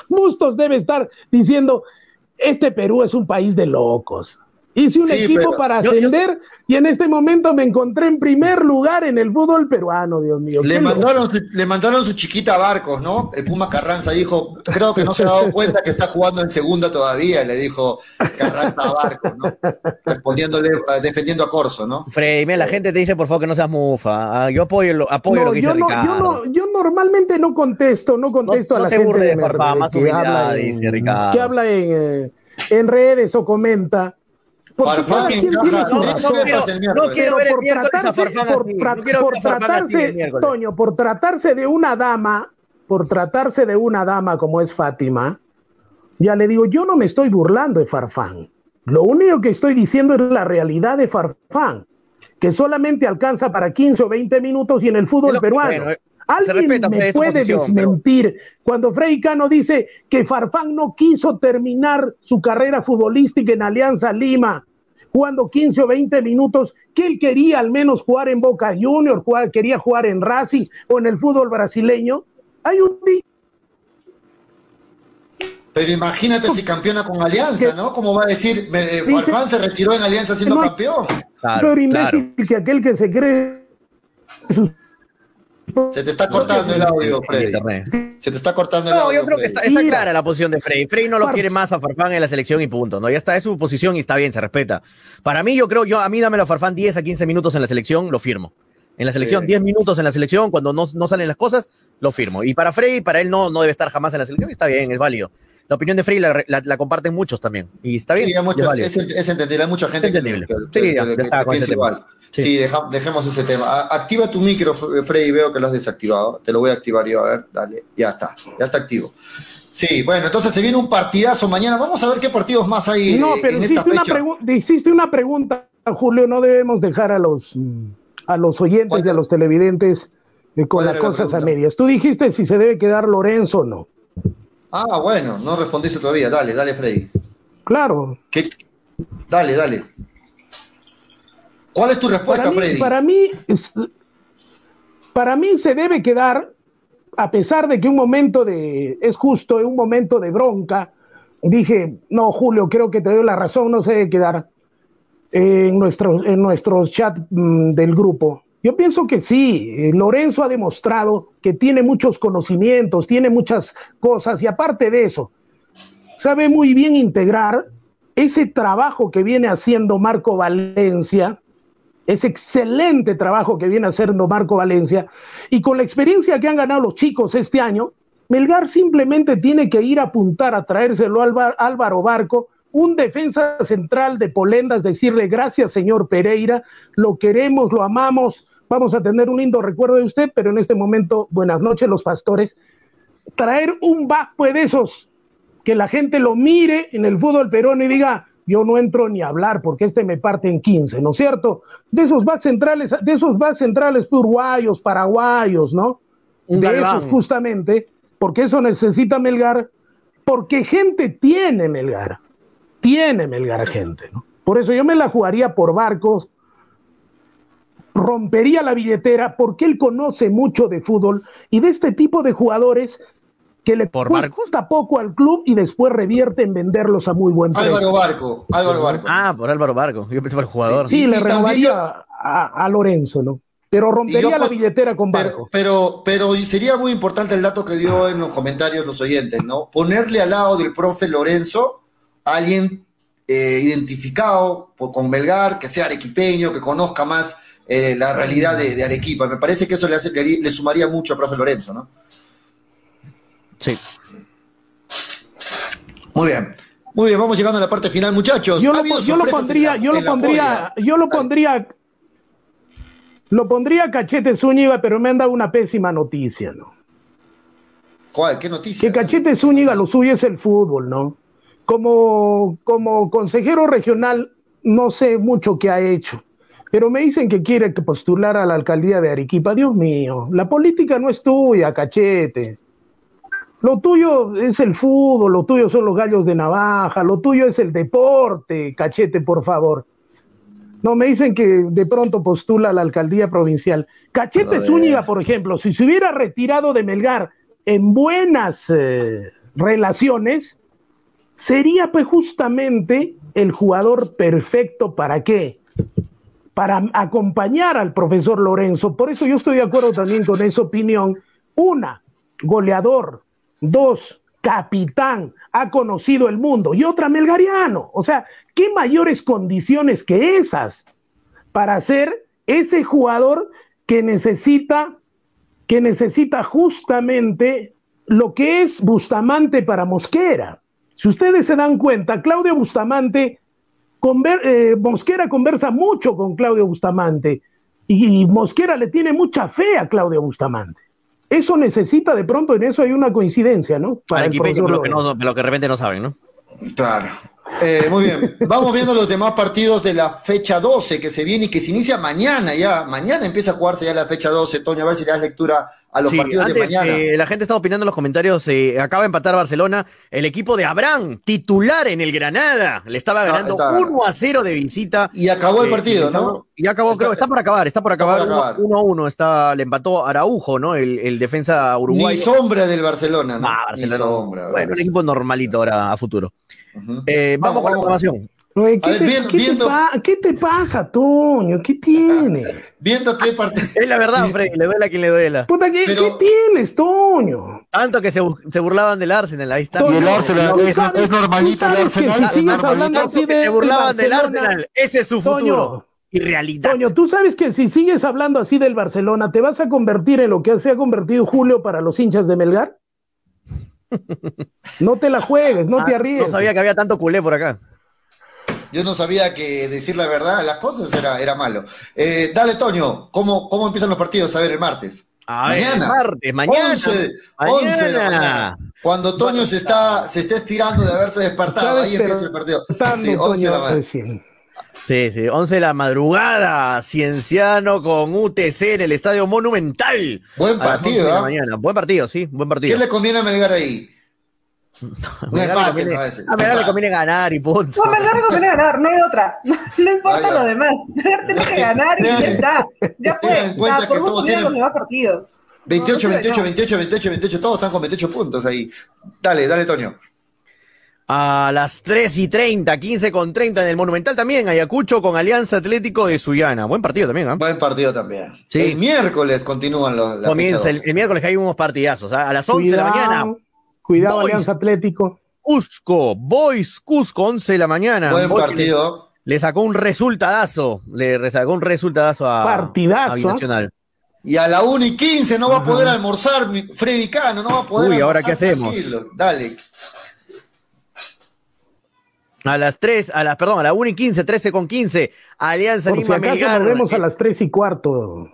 Bustos debe estar diciendo, este Perú es un país de locos. Hice un equipo para ascender y en este momento me encontré en primer lugar en el fútbol peruano, Dios mío. Le mandaron, su, le mandaron su chiquita a Barcos, ¿no? El Puma Carranza dijo, creo que no se ha dado cuenta que está jugando en segunda todavía, le dijo Carranza a Barcos, ¿no? Respondiéndole, defendiendo a Corso, ¿no? Frey, la gente te dice por favor que no seas mufa. Ah, yo apoyo, lo, apoyo lo que dice Ricardo. Yo, normalmente no contesto, no contesto a la gente de que, habla en, dice Ricardo. que habla en, eh, en redes o comenta Farfán encaja. No quiero ver el miércoles a Farfán Por tratarse, Toño, por tratarse de una dama, por tratarse de una dama como es Fátima, ya le digo, yo no me estoy burlando de Farfán. Lo único que estoy diciendo es la realidad de Farfán, que solamente alcanza para 15 o 20 minutos y en el fútbol peruano. ¿Alguien me puede desmentir cuando Frei Cano dice que Farfán no quiso terminar su carrera futbolística en Alianza Lima jugando 15 o 20 minutos, que él quería al menos jugar en Boca Junior, quería jugar en Racing o en el fútbol brasileño. Hay un pero imagínate si campeona con Alianza, ¿no? Como va a decir, Farfán se retiró en Alianza siendo campeón. pero imbécil que aquel que se cree se te está cortando el audio, Freddy. Se te está cortando el audio. No, yo creo que está, clara la posición de Freddy. Freddy no lo quiere más a Farfán en la selección y punto. ¿no? Ya está, es su posición y está bien, se respeta. Para mí, yo creo, yo a mí dámelo a Farfán 10 a 15 minutos en la selección, lo firmo. En la selección, 10 minutos en la selección, cuando no, no salen las cosas, lo firmo. Y para Freddy, para él no, no debe estar jamás en la selección, está bien, es válido la opinión de Frey la, comparten muchos también. Y está bien. Sí, es, es, entendible. Hay mucha gente que, sí, es igual. Sí, dejemos ese tema. Activa tu micro, Frey, veo que lo has desactivado. Te lo voy a activar yo, a ver, dale. Ya está, ya está activo. Sí, bueno, entonces se viene un partidazo mañana. Vamos a ver qué partidos más hay no, pero en esta fecha. Una hiciste una pregunta, Julio. No debemos dejar a los, a los oyentes y a los televidentes eh, con las cosas a medias. Tú dijiste si se debe quedar Lorenzo o no. Ah, bueno, no respondiste todavía. Dale, dale, Freddy. Claro. Dale, dale. ¿Cuál es tu respuesta, para Freddy? Para mí, para mí se debe quedar, a pesar de que un momento de, es justo, un momento de bronca, dije, no, Julio, creo que te doy la razón, no se debe quedar en nuestros, en nuestros chat mm, del grupo. Yo pienso que sí, eh, Lorenzo ha demostrado que tiene muchos conocimientos, tiene muchas cosas y aparte de eso, sabe muy bien integrar ese trabajo que viene haciendo Marco Valencia, ese excelente trabajo que viene haciendo Marco Valencia, y con la experiencia que han ganado los chicos este año, Melgar simplemente tiene que ir a apuntar a traérselo a Álvaro Barco un defensa central de Polendas, decirle gracias, señor Pereira, lo queremos, lo amamos, vamos a tener un lindo recuerdo de usted, pero en este momento, buenas noches, los pastores. Traer un back de esos, que la gente lo mire en el fútbol peruano y diga, yo no entro ni a hablar porque este me parte en 15, ¿no es cierto? De esos backs centrales, de esos backs centrales uruguayos, paraguayos, ¿no? de esos justamente, porque eso necesita Melgar, porque gente tiene Melgar, tiene Melgar gente, ¿no? Por eso yo me la jugaría por barcos, rompería la billetera porque él conoce mucho de fútbol y de este tipo de jugadores que le ¿Por cuesta poco al club y después revierte en venderlos a muy buen precio. Álvaro Barco, Álvaro Barco. Ah, por Álvaro Barco. Yo pensé por el jugador. Sí, le renovaría a, Lorenzo, ¿no? Pero rompería la billetera con Barco. Pero, pero, sería muy importante el dato que dio en los comentarios los oyentes, ¿no? Ponerle al lado del profe Lorenzo a alguien eh, identificado con Belgar, que sea arequipeño, que conozca más eh, la realidad de, Arequipa. Me parece que eso le, hace, le, sumaría mucho a profe Lorenzo, ¿no? Sí. Muy bien. Muy bien, vamos llegando a la parte final, muchachos. Yo, lo, pondría, yo lo pondría, yo lo pondría, lo pondría Cachete Zúñiga, pero me han dado una pésima noticia, ¿no? ¿Cuál? ¿Qué noticia? Que Cachete Zúñiga lo suyo es el fútbol, ¿no? Como, como consejero regional, no sé mucho qué ha hecho pero me dicen que quiere postular a la alcaldía de Arequipa. Dios mío, la política no es tuya, cachete. Lo tuyo es el fútbol, lo tuyo son los gallos de navaja, lo tuyo es el deporte, cachete, por favor. No, me dicen que de pronto postula a la alcaldía provincial. Cachete Zúñiga, por ejemplo, si se hubiera retirado de Melgar en buenas eh, relaciones, sería pues justamente el jugador perfecto para qué? Para acompañar al profesor Lorenzo. Por eso yo estoy de acuerdo también con esa opinión. Una, goleador. Dos, capitán, ha conocido el mundo. Y otra, melgariano. O sea, ¿qué mayores condiciones que esas para ser ese jugador que necesita, que necesita justamente lo que es Bustamante para Mosquera? Si ustedes se dan cuenta, Claudio Bustamante, eh, Mosquera conversa mucho con Claudio Bustamante y Mosquera le tiene mucha fe a Claudio Bustamante. Eso necesita, de pronto en eso hay una coincidencia, ¿no? Para, el lo que, no, lo que de repente no saben, ¿no? Claro. Eh, muy bien, vamos viendo los demás partidos de la fecha 12 que se viene y que se inicia mañana ya. Mañana empieza a jugarse ya la fecha 12, Toño, a ver si le das lectura a los partidos de mañana. Eh, la gente está opinando en los comentarios, eh, acaba de empatar Barcelona, el equipo de Abraham, titular en el Granada, le estaba ganando 1 a 0 de visita. Y acabó el partido, ¿no? Y acabó, está, creo, está por acabar, está por acabar, 1 a 1, está, le empató Araujo, ¿no? El, defensa uruguayo. Ni sombra del Barcelona, ¿no? Ah, Barcelona. Ni sombra, bueno, un equipo normalito ahora a futuro. Eh, vamos, con la información. ¿Qué, te, pasa, Toño? ¿Qué tiene? Viendo qué parte. Es la verdad, Freddy, le duela a quien le duela. Puta, ¿qué, tienes, Toño? Tanto que se, se, burlaban del Arsenal, ahí está. el Arsenal, es, normalito el Arsenal. Si normalito que se burlaban del Arsenal, ese es su futuro. y realidad. Toño, tú sabes que si sigues hablando así del Barcelona, ¿te vas a convertir en lo que se ha convertido Julio para los hinchas de Melgar? No te la juegues, no te ah, arriesgues. No sabía que había tanto culé por acá. Yo no sabía que decir la verdad las cosas era, era malo. Eh, dale, Toño, ¿cómo, ¿cómo empiezan los partidos? A ver, el martes. mañana. martes, mañana. 11, de la mañana. Cuando Toño se está, se está estirando de haberse despertado, ahí empieza el partido. Sí, 11 de la mañana. Sí, sí, 11 de la madrugada, Cienciano con UTC en el Estadio Monumental. Buen partido, ¿eh? mañana. Buen partido, sí, buen partido. ¿Qué le conviene a Melgar ahí? No, a Melgar le conviene ganar y punto. No, a Melgar le conviene ganar, no hay otra. No, importa lo demás. Melgar tiene que ganar y ya está. Ya fue. En cuenta que todos tienen... va partido. 28, 28, 28, 28, 28, todos están con 28 puntos ahí. Dale, dale, Toño a las 3 y 30, 15 con 30 en el Monumental también, Ayacucho con Alianza Atlético de Suyana. Buen partido también, ¿eh? Buen partido también. El miércoles continúan los. Comienza el, miércoles que hay unos partidazos. ¿ah? A las 11 de la mañana. Cuidado, Alianza Atlético. Cusco, Boys Cusco, 11 de la mañana. Buen partido. Le, sacó un resultadazo. Le sacó un resultadazo a, Partidazo. Nacional. Y a la 1 y 15 no va a poder almorzar Freddy Cano, no va a poder. Uy, ¿ahora qué hacemos? Dale. A las 3, a las, perdón, a la 1 y 15, 13 con 15, Alianza Lima si Melgar. Nos vemos a las 3 y cuarto.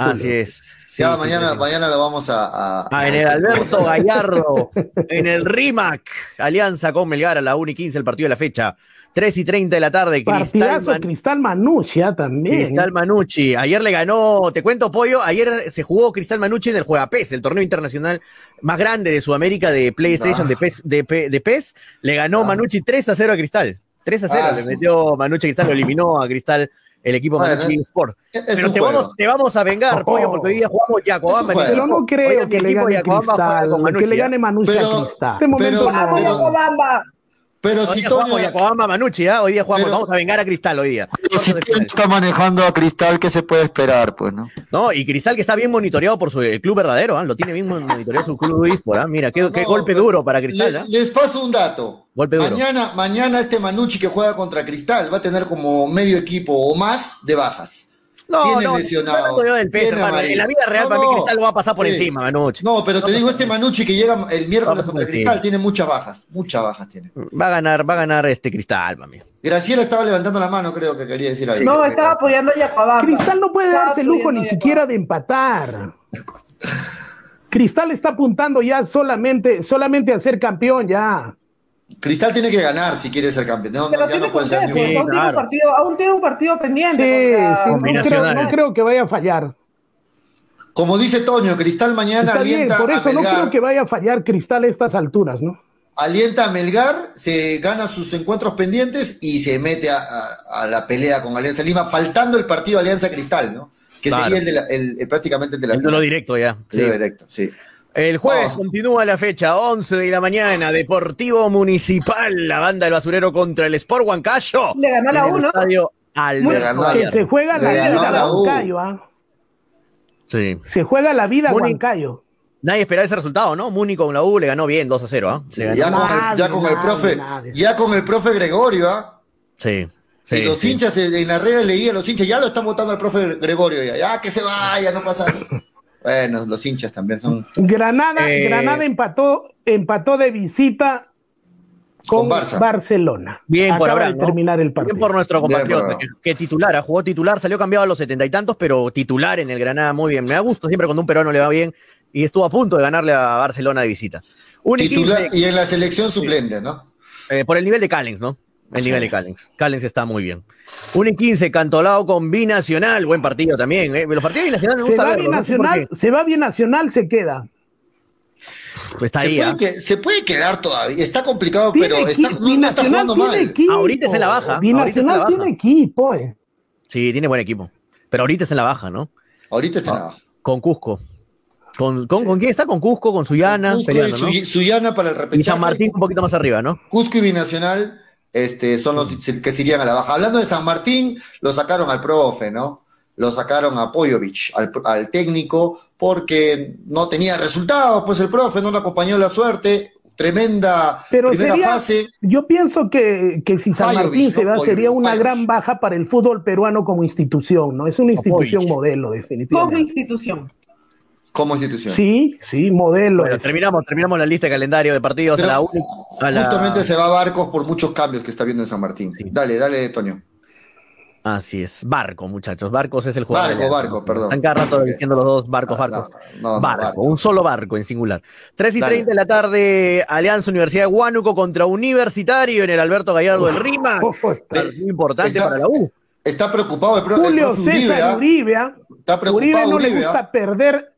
Así es. ya, mañana, mañana lo vamos a. ah, en el Alberto Gallardo, en el RIMAC, Alianza con Melgar a la 1 y 15, el partido de la fecha. 3 y 30 de la tarde. Cristal, Man... Cristal Manucci ah, también. Cristal Manucci. Ayer le ganó, te cuento, Pollo, ayer se jugó Cristal Manucci en el Juega PES, el torneo internacional más grande de Sudamérica de PlayStation, de, PES, de, PES. Le ganó ah. Manucci 3 a 0 a Cristal. 3 a 0 ah, le metió Manucci a Cristal, lo eliminó a Cristal el equipo Manucci Sport. Pero te vamos, te vamos, a vengar, Pollo, porque hoy día jugamos Yacobamba. Yo no creo que le gane Cristal, que le gane Manucci a Cristal. Este momento no. Pero hoy si día Toño... jugamos Manucci, ¿eh? hoy día jugamos, vamos a vengar a Cristal hoy día. si está manejando a Cristal, ¿qué se puede esperar? Pues, ¿no? No, y Cristal que está bien monitoreado por su club verdadero, ¿eh? lo tiene bien monitoreado su club de ¿eh? Mira, qué, qué golpe duro para Cristal. Les, ¿eh? les paso un dato. Golpe duro. Mañana, mañana este Manucci que juega contra Cristal va a tener como medio equipo o más de bajas. No, tiene no, lesionado. Yo del peso, en la vida real, para mí Cristal lo va a pasar por encima, Manucci. No, pero te digo, este Manucci que llega el miércoles contra Cristal tiene muchas bajas. Muchas bajas tiene. Va a ganar, va a ganar este Cristal, mami. Graciela estaba levantando la mano, creo que quería decir algo. No, estaba apoyando a Yacobamba. Cristal no puede darse el lujo ni siquiera de empatar. Cristal está apuntando ya solamente, solamente a ser campeón ya. Cristal tiene que ganar si quiere ser campeón. No, Pero no puede ser ni aún, tiene un partido, aún tiene un partido pendiente. Sí, sí, no, creo, no, creo, que vaya a fallar. Como dice Toño, Cristal mañana Está bien, alienta por a eso no creo que vaya a fallar Cristal a estas alturas, ¿no? alienta a Melgar, se gana sus encuentros pendientes y se mete a, a- a la pelea con Alianza Lima, faltando el partido Alianza Cristal, ¿no? Que Claro. sería el de la- el- el- prácticamente el de la El duelo directo ya. Sí. directo, sí. El jueves Vamos. continúa la fecha, 11 de la mañana, Deportivo Municipal, la banda del basurero contra el Sport Huancayo. Le ganó la en el U, ¿no? Estadio Le Alberto ganó Que Gallardo. se juega la vida la. Huancayo, ¿ah? Sí. Se juega la vida Muni- Huancayo. Nadie esperaba ese resultado, ¿no? Muni con la U le ganó bien, 2 a 0, ¿ah? Sí, Le ya, con el, ya con el Nadie, profe, nadie. ya con el profe Gregorio, ¿ah? Sí. sí, y los sí. hinchas en las redes leía, los hinchas ya lo están votando al profe Gregorio, ya, ya que se vaya, no pasa nada. Bueno, los hinchas también son Granada, Eh, Granada empató, empató de visita con, Con Barça. Barcelona. Bien por Acaba Abraham, de ¿no? terminar el partido. Bien por nuestro Bien por compatriota, que, que titular, ah, jugó titular, salió cambiado a los setenta y tantos, pero titular en el Granada muy bien. Me da gusto siempre cuando un peruano le va bien y estuvo a punto de ganarle a Barcelona de visita. Un titular 15, y en la selección suplente, ¿no? eh, por el nivel de Callens, ¿no? El nivel de Callens. Callens está muy bien. 1 y 15, Cantolao con Binacional, buen partido también. ¿eh? Los partidos binacionales me Se gusta va no sé por Binacional, se va Binacional, se queda. Pues está Se ahí, puede, ¿ah? que- se puede quedar todavía, está complicado, Tiene pero está, no, está Binacional jugando mal. equipo. Ahorita está en la baja, Binacional está tiene equipo, eh. Sí, tiene buen equipo. Pero ahorita es en la baja, ¿no? Ahorita está en la Ah, baja. Con Cusco. ¿Con, con, ¿con quién está? Con Cusco, con Suyana, Cusco peleando, y ¿no? Suy- Suyana para el repechaje. Y San Martín un poquito más arriba, ¿no? Cusco y Binacional este, son los que se irían a la baja. Hablando de San Martín, lo sacaron al profe, ¿no? Lo sacaron a Poyovich, al, al técnico, porque no tenía resultados, pues el profe no le acompañó la suerte. Tremenda Pero primera sería- fase. Yo pienso que, que si San Pajovic, Martín se no va, Pajovic, sería una Pajovic. gran baja para el fútbol peruano como institución, ¿no? Es una institución Pajovic. modelo, Como definitivamente. institución. Como institución. Sí, sí, modelo. Bueno, terminamos, terminamos la lista de calendario de partidos Pero a la, uni- a la- Justamente se va a Barcos por muchos cambios que está viendo en San Martín. Sí. Dale, dale, Toño. Así es. Barco, muchachos. Barcos es el jugador. Barco. Barco, perdón. Están cada rato diciendo los dos barcos, Ah, barcos. no, no, no, barco, Barco. un solo barco en singular. 3 y Dale. 30 de la tarde, Alianza Universidad de Huánuco contra Universitario en el Alberto Gallardo del Rima. Partido importante Está- para la U. Está preocupado el, Julio César ¿ah? Uribe, ¿ah? Está preocupado Uribe no le Uribe, gusta ¿ah? perder.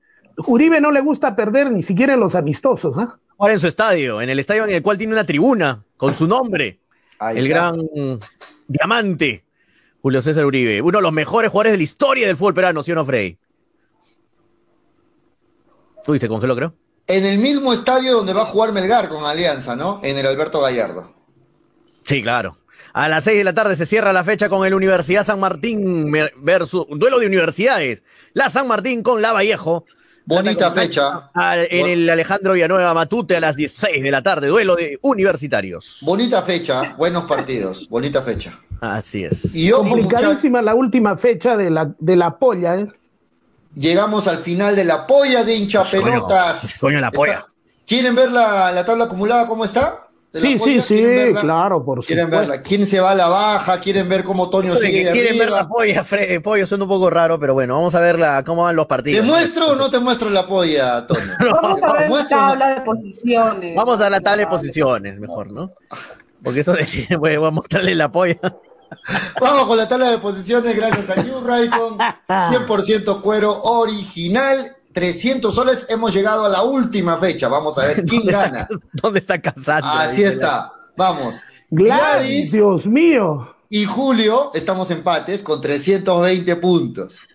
Uribe no le gusta perder ni siquiera en los amistosos, ¿ah? Ahora en su estadio, en el estadio en el cual tiene una tribuna con su nombre. Ahí el está. gran diamante, Julio César Uribe. Uno de los mejores jugadores de la historia del fútbol peruano, ¿sí o no, Frey? Uy, se congeló, creo. En el mismo estadio donde va a jugar Melgar con Alianza, ¿no? En el Alberto Gallardo. Sí, claro. A las 6 de la tarde se cierra la fecha con el Universidad San Martín versus un duelo de universidades. La San Martín con la Vallejo. Bonita fecha. Al- en el Alejandro Villanueva Matute a las 16 de la tarde, duelo de universitarios. Bonita fecha, buenos partidos. Bonita fecha. Así es. Y ojo, Complicadísima la última fecha de la, de la polla, ¿eh? llegamos al final de la polla de hinchapelotas. Coño, la polla. Está- ¿Quieren ver la, la tabla acumulada cómo está? De la Sí, sí, polla? sí, claro, por ¿Quieren supuesto. verla? ¿Quién se va a la baja? ¿Quieren ver cómo Toño de sigue quieren ver la polla, Fre- pollo, suena un poco raro, pero bueno, vamos a ver la- cómo van los ¿Te partidos. muestro o no te muestro la polla, Toño? Vamos a ver la tabla de posiciones. Vamos a la tabla de posiciones, mejor, ¿no? Porque eso de voy a mostrarle la polla. Vamos con la tabla de posiciones gracias a New Raycon, 100% cuero original, 300 soles. Hemos llegado a la última fecha. Vamos a ver quién ¿Dónde está, gana. ¿Dónde está Casandra? Así está. Vamos. Gladys, Dios mío. y Julio estamos empates con 320 puntos.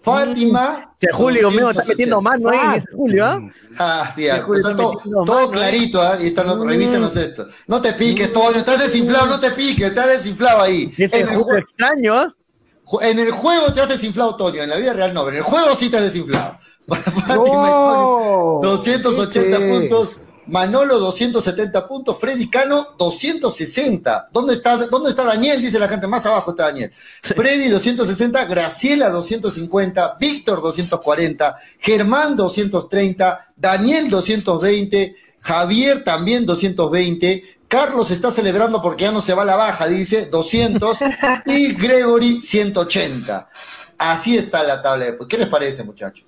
Fátima. Si Julio mío está 280. metiendo mano ahí, ese Julio, ¿ah? Ah, sí, ah, Julio está todo, metiendo todo mano, ¿eh? clarito, ¿ah? Y están, los- revísenos esto. No te piques, Toño, estás desinflado, no te piques, estás desinflado ahí. Ese En el, extraño, ¿ah? En el juego te has desinflado, Toño, en la vida real no, pero en el juego sí te has desinflado. Fátima y Toño, No. 280 ¿Qué? puntos. Manolo 270 puntos, Freddy Cano 260. ¿Dónde está, ¿Dónde está Daniel? Dice la gente, más abajo está Daniel. Freddy 260, Graciela 250, Víctor 240, Germán 230, Daniel 220, Javier también 220, Carlos está celebrando porque ya no se va a la baja, dice 200, y Gregory 180. Así está la tabla de... ¿Qué les parece, muchachos?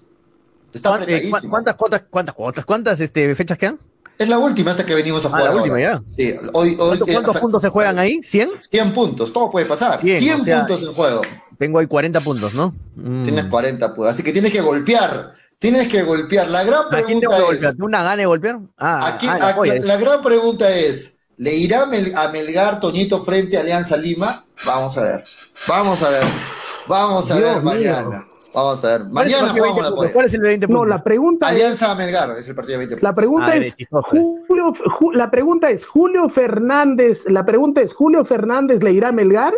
Está ¿Cuántas, eh, apretadísimo. cuántas, cuántas, cuántas, cuántas, cuántas este, fechas quedan? Es la última esta que venimos a Ah, jugar. la ahora. última ya. Sí, hoy, hoy, ¿Cuántos, eh, puntos se juegan ahí? ¿100? 100 puntos, todo puede pasar. 100, 100, o sea, puntos en juego. Tengo ahí 40 puntos, ¿no? Mm. Tienes 40 puntos, así que tienes que golpear. Tienes que golpear. La gran ¿A quién pregunta tengo que es, golpear? ¿Tengo una gana de golpear? Ah, ¿a quién- ah, la a- polla. la gran pregunta es, ¿le irá a Mel- a Melgar Toñito frente a Alianza Lima? Vamos a ver. Vamos a ver. Vamos a Dios ver mío. mañana. Vamos a ver. ¿Cuál es el Mañana jugamos 20 la puntos? ¿Cuál es el de 20 No, puntos? la pregunta es, Alianza Melgar es el partido de 20 la pregunta Ah, es, chistoso. Julio, Ju- la pregunta es, Julio Fernández, la pregunta es, ¿Julio Fernández le irá a Melgar?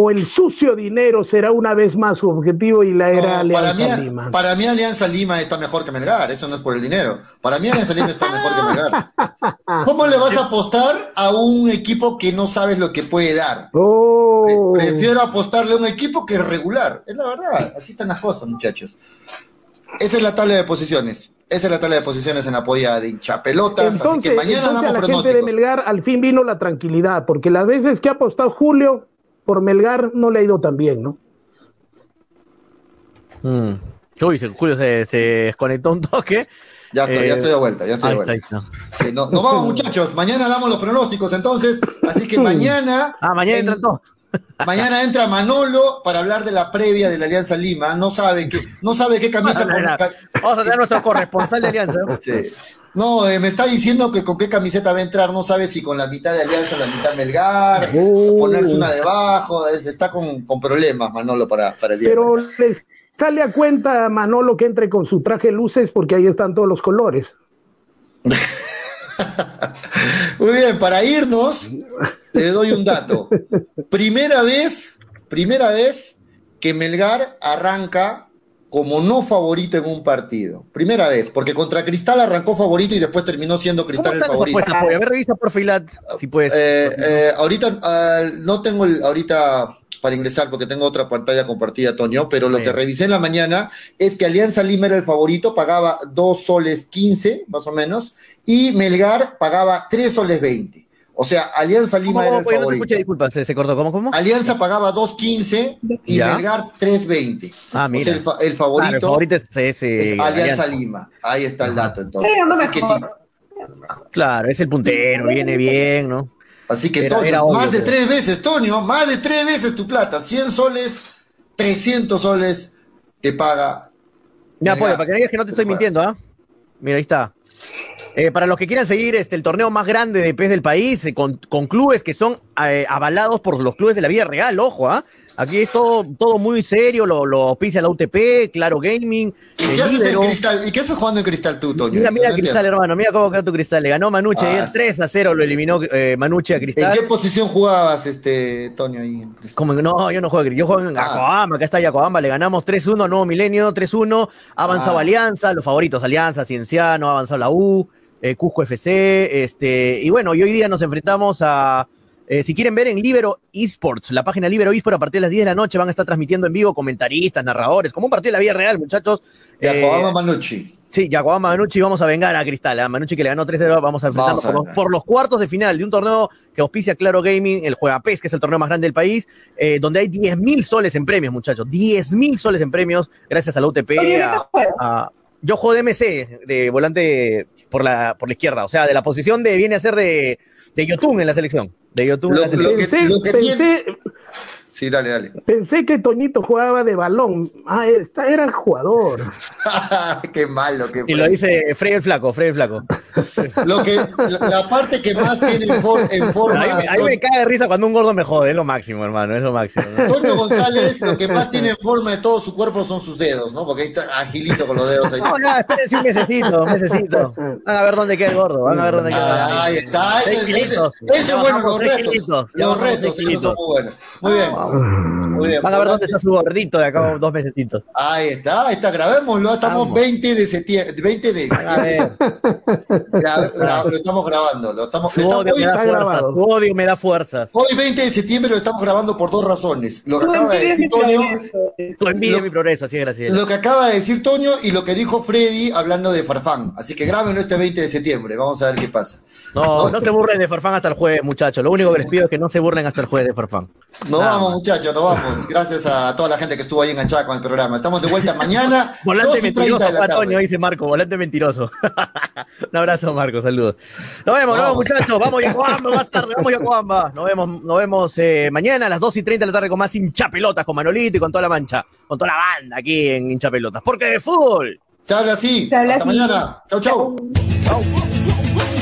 ¿O el sucio dinero será una vez más su objetivo y la era No, para, Alianza mí, Lima? para mí Alianza Lima está mejor que Melgar, eso no es por el dinero. Para mí Alianza Lima está mejor que Melgar. ¿Cómo le vas a apostar a un equipo que no sabes lo que puede dar? Oh, Pre- Prefiero apostarle a un equipo que es regular. Es la verdad, así están las cosas, muchachos. Esa es la tabla de posiciones. Esa es la tabla de posiciones en apoyo de hinchapelotas. así que mañana entonces a damos la gente de. Melgar al fin vino la tranquilidad, porque las veces que ha apostado Julio por Melgar no le ha ido tan bien, ¿no? Mm. Uy, Julio se, se desconectó un toque. Ya estoy, Eh, ya estoy de vuelta, ya estoy de está, ahí vuelta. está. Sí, no- nos vamos, muchachos. Mañana damos los pronósticos, entonces. Así que mañana. Ah, mañana en- entran todos. Mañana entra Manolo para hablar de la previa de la Alianza Lima. No sabe qué, no sabe qué camisa. Vamos a con- Vamos a tener nuestro corresponsal de Alianza. Sí. No, eh, me está diciendo que con qué camiseta va a entrar, no sabe si con la mitad de Alianza, la mitad Melgar, Oh. ponerse una debajo, es- está con, con problemas Manolo para, para el día. Pero les sale a cuenta Manolo que entre con su traje luces porque ahí están todos los colores. Muy bien, para irnos, le doy un dato. Primera vez, primera vez que Melgar arranca como no favorito en un partido. Primera vez, porque contra Cristal arrancó favorito y después terminó siendo ¿Cómo Cristal el favorito. apuestas, Pollo? A ver, revisa por Filat, si puedes. Eh, eh, ahorita ah, no tengo el, ahorita para ingresar porque tengo otra pantalla compartida, Toño, pero lo Sí. que revisé en la mañana es que Alianza Lima era el favorito, pagaba 2 soles 15, más o menos, y Melgar pagaba 3 soles 20. O sea, Alianza ¿Cómo, Lima era cómo, el Pollo? No te favorito. escuché, disculpa, se, se cortó. ¿Cómo, cómo? Alianza pagaba 2.15 y Ya. Melgar 3.20. Ah, mira. O sea, el, fa- el Claro, favorito el favorito es, es, eh, es Alianza Alianza. Lima. Ahí está el dato, entonces. Que sí. Claro, es el puntero, viene bien, ¿no? Así que, Era- era obvio, más de pero- tres veces, Toño, más de tres veces tu plata. 100 soles, 300 soles te paga. Ya. Pollo, para que no digas que no te estoy mintiendo, ¿ah? Mira, ahí está. Eh, para los que quieran seguir este, el torneo más grande de PES del país, eh, con, con clubes que son eh, avalados por los clubes de la vida real, ojo, ¿ah? Aquí es todo, todo muy serio, lo, lo auspicia la UTP, Claro Gaming, ¿Y qué haces en. Cristal? ¿Y qué haces jugando en Cristal tú, Toño? Mira, mira No Cristal, entiendo. hermano, mira cómo quedó tu Cristal. Le ganó Manucci Ah, ayer sí. 3 a 0, lo eliminó eh, Manucci a ¿En Cristal. qué posición jugabas, este, Toño, ahí en Cristal? Como no, yo no juego, yo juego en Ah. Acoamba, acá está Yacoamba, le ganamos 3-1 a Nuevo Milenio, 3-1, ha avanzado Ah. Alianza, los favoritos, Alianza, Cienciano, ha avanzado la U, eh, Cusco FC, este, y bueno, y hoy día nos enfrentamos a, eh, si quieren ver en Libero Esports, la página Libero Esports a partir de las 10 de la noche van a estar transmitiendo en vivo comentaristas, narradores, como un partido de la vida real, muchachos. Ya, Eh, Manucci. Sí, Yacoamba Manucci, vamos a vengar a Cristal. A Manucci que le ganó 3-0, vamos a enfrentarnos Vamos a por los, por los cuartos de final de un torneo que auspicia Claro Gaming, el Juega PES, que es el torneo más grande del país, eh, donde hay 10 mil soles en premios, muchachos. 10 mil soles en premios, gracias a la UTP. A- yo juego de MC, de volante por la, por la izquierda, o sea, de la posición de viene a ser de, de Yotun en la selección. De Yotun en la selección. que- Pensé, lo que pensé, Sí, dale, dale. pensé que Toñito jugaba de balón. Ah, esta- era el jugador. qué malo, qué Y lo dice Frey el Flaco, Frey el Flaco. Lo que, la, parte que más tiene en, for- en forma. A mí, a mí me cae de risa cuando un gordo me jode, es lo máximo, hermano, es lo máximo. ¿no? Antonio González, lo que más tiene en forma de todo su cuerpo son sus dedos, ¿no? Porque ahí está agilito con los dedos ahí. No, no, espérense un mesecito, un mesecito. Van a ver dónde queda el gordo, van a ver dónde queda. Ah, ahí está, ese, Seis ese, kilitos. ese Ya bueno, los retos. Los retos, esos son muy buenos. Muy bien. Van a ver dónde está su gordito de acá dos mesecitos. Ahí está, ahí está, grabémoslo, estamos Vamos. 20 de septiembre, 20 de septiembre. ver. Gra- gra- lo estamos grabando, lo estamos, Su estamos- odio hoy, me da está fuerzas, su odio me da fuerzas. hoy 20 de septiembre lo estamos grabando por dos razones. Lo que acaba de decir mi Toño, progreso. Tu envidia Lo- mi progreso, así lo que acaba de decir Toño y lo que dijo Freddy hablando de Farfán. Así que grábenlo este 20 de septiembre, vamos a ver qué pasa. No, no se burlen de Farfán hasta el jueves, muchachos. Lo único que les pido es que no se burlen hasta el jueves de Farfán. Nada vamos. Muchachos, nos vamos. Gracias a toda la gente que estuvo ahí enganchada con el programa. Estamos de vuelta mañana, Volante 2 y 30 mentiroso, de la tarde. dice Marco, volante mentiroso. Un abrazo, Marco, saludos. Nos vemos, nos vemos, muchachos. Vamos, Yocoamba, más tarde, vamos, Yocoamba. Nos vemos, nos vemos eh, mañana a las 2 y 30 de la tarde con más hinchapelotas, con Manolito y con toda la mancha, con toda la banda aquí en hinchapelotas. Porque de fútbol. Se habla así. Se habla Hasta así. mañana. Chau, chau.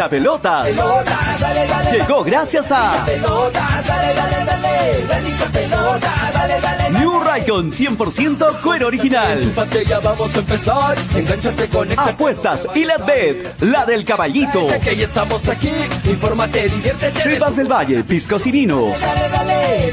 Hincha pelotas. Llegó gracias a New Raycon 100% cuero original. Vamos a empezar. Apuestas y la bet, la del caballito. Que ya estamos aquí. Infórmate, diviértete. Cepas del Valle, piscos y vinos. dale,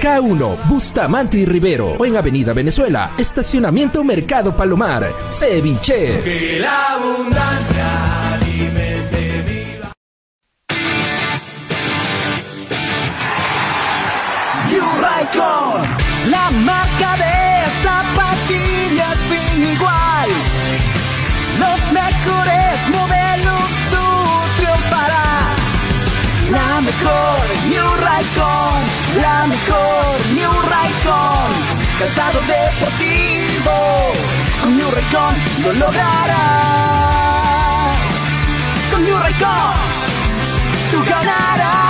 K1, Bustamante y Rivero o en Avenida Venezuela, Estacionamiento Mercado Palomar. Ceviche. Que la abundancia alimente la marca de Calzado deportivo, con New Raycon lo lograrás. Con New Raycon, tú ganarás.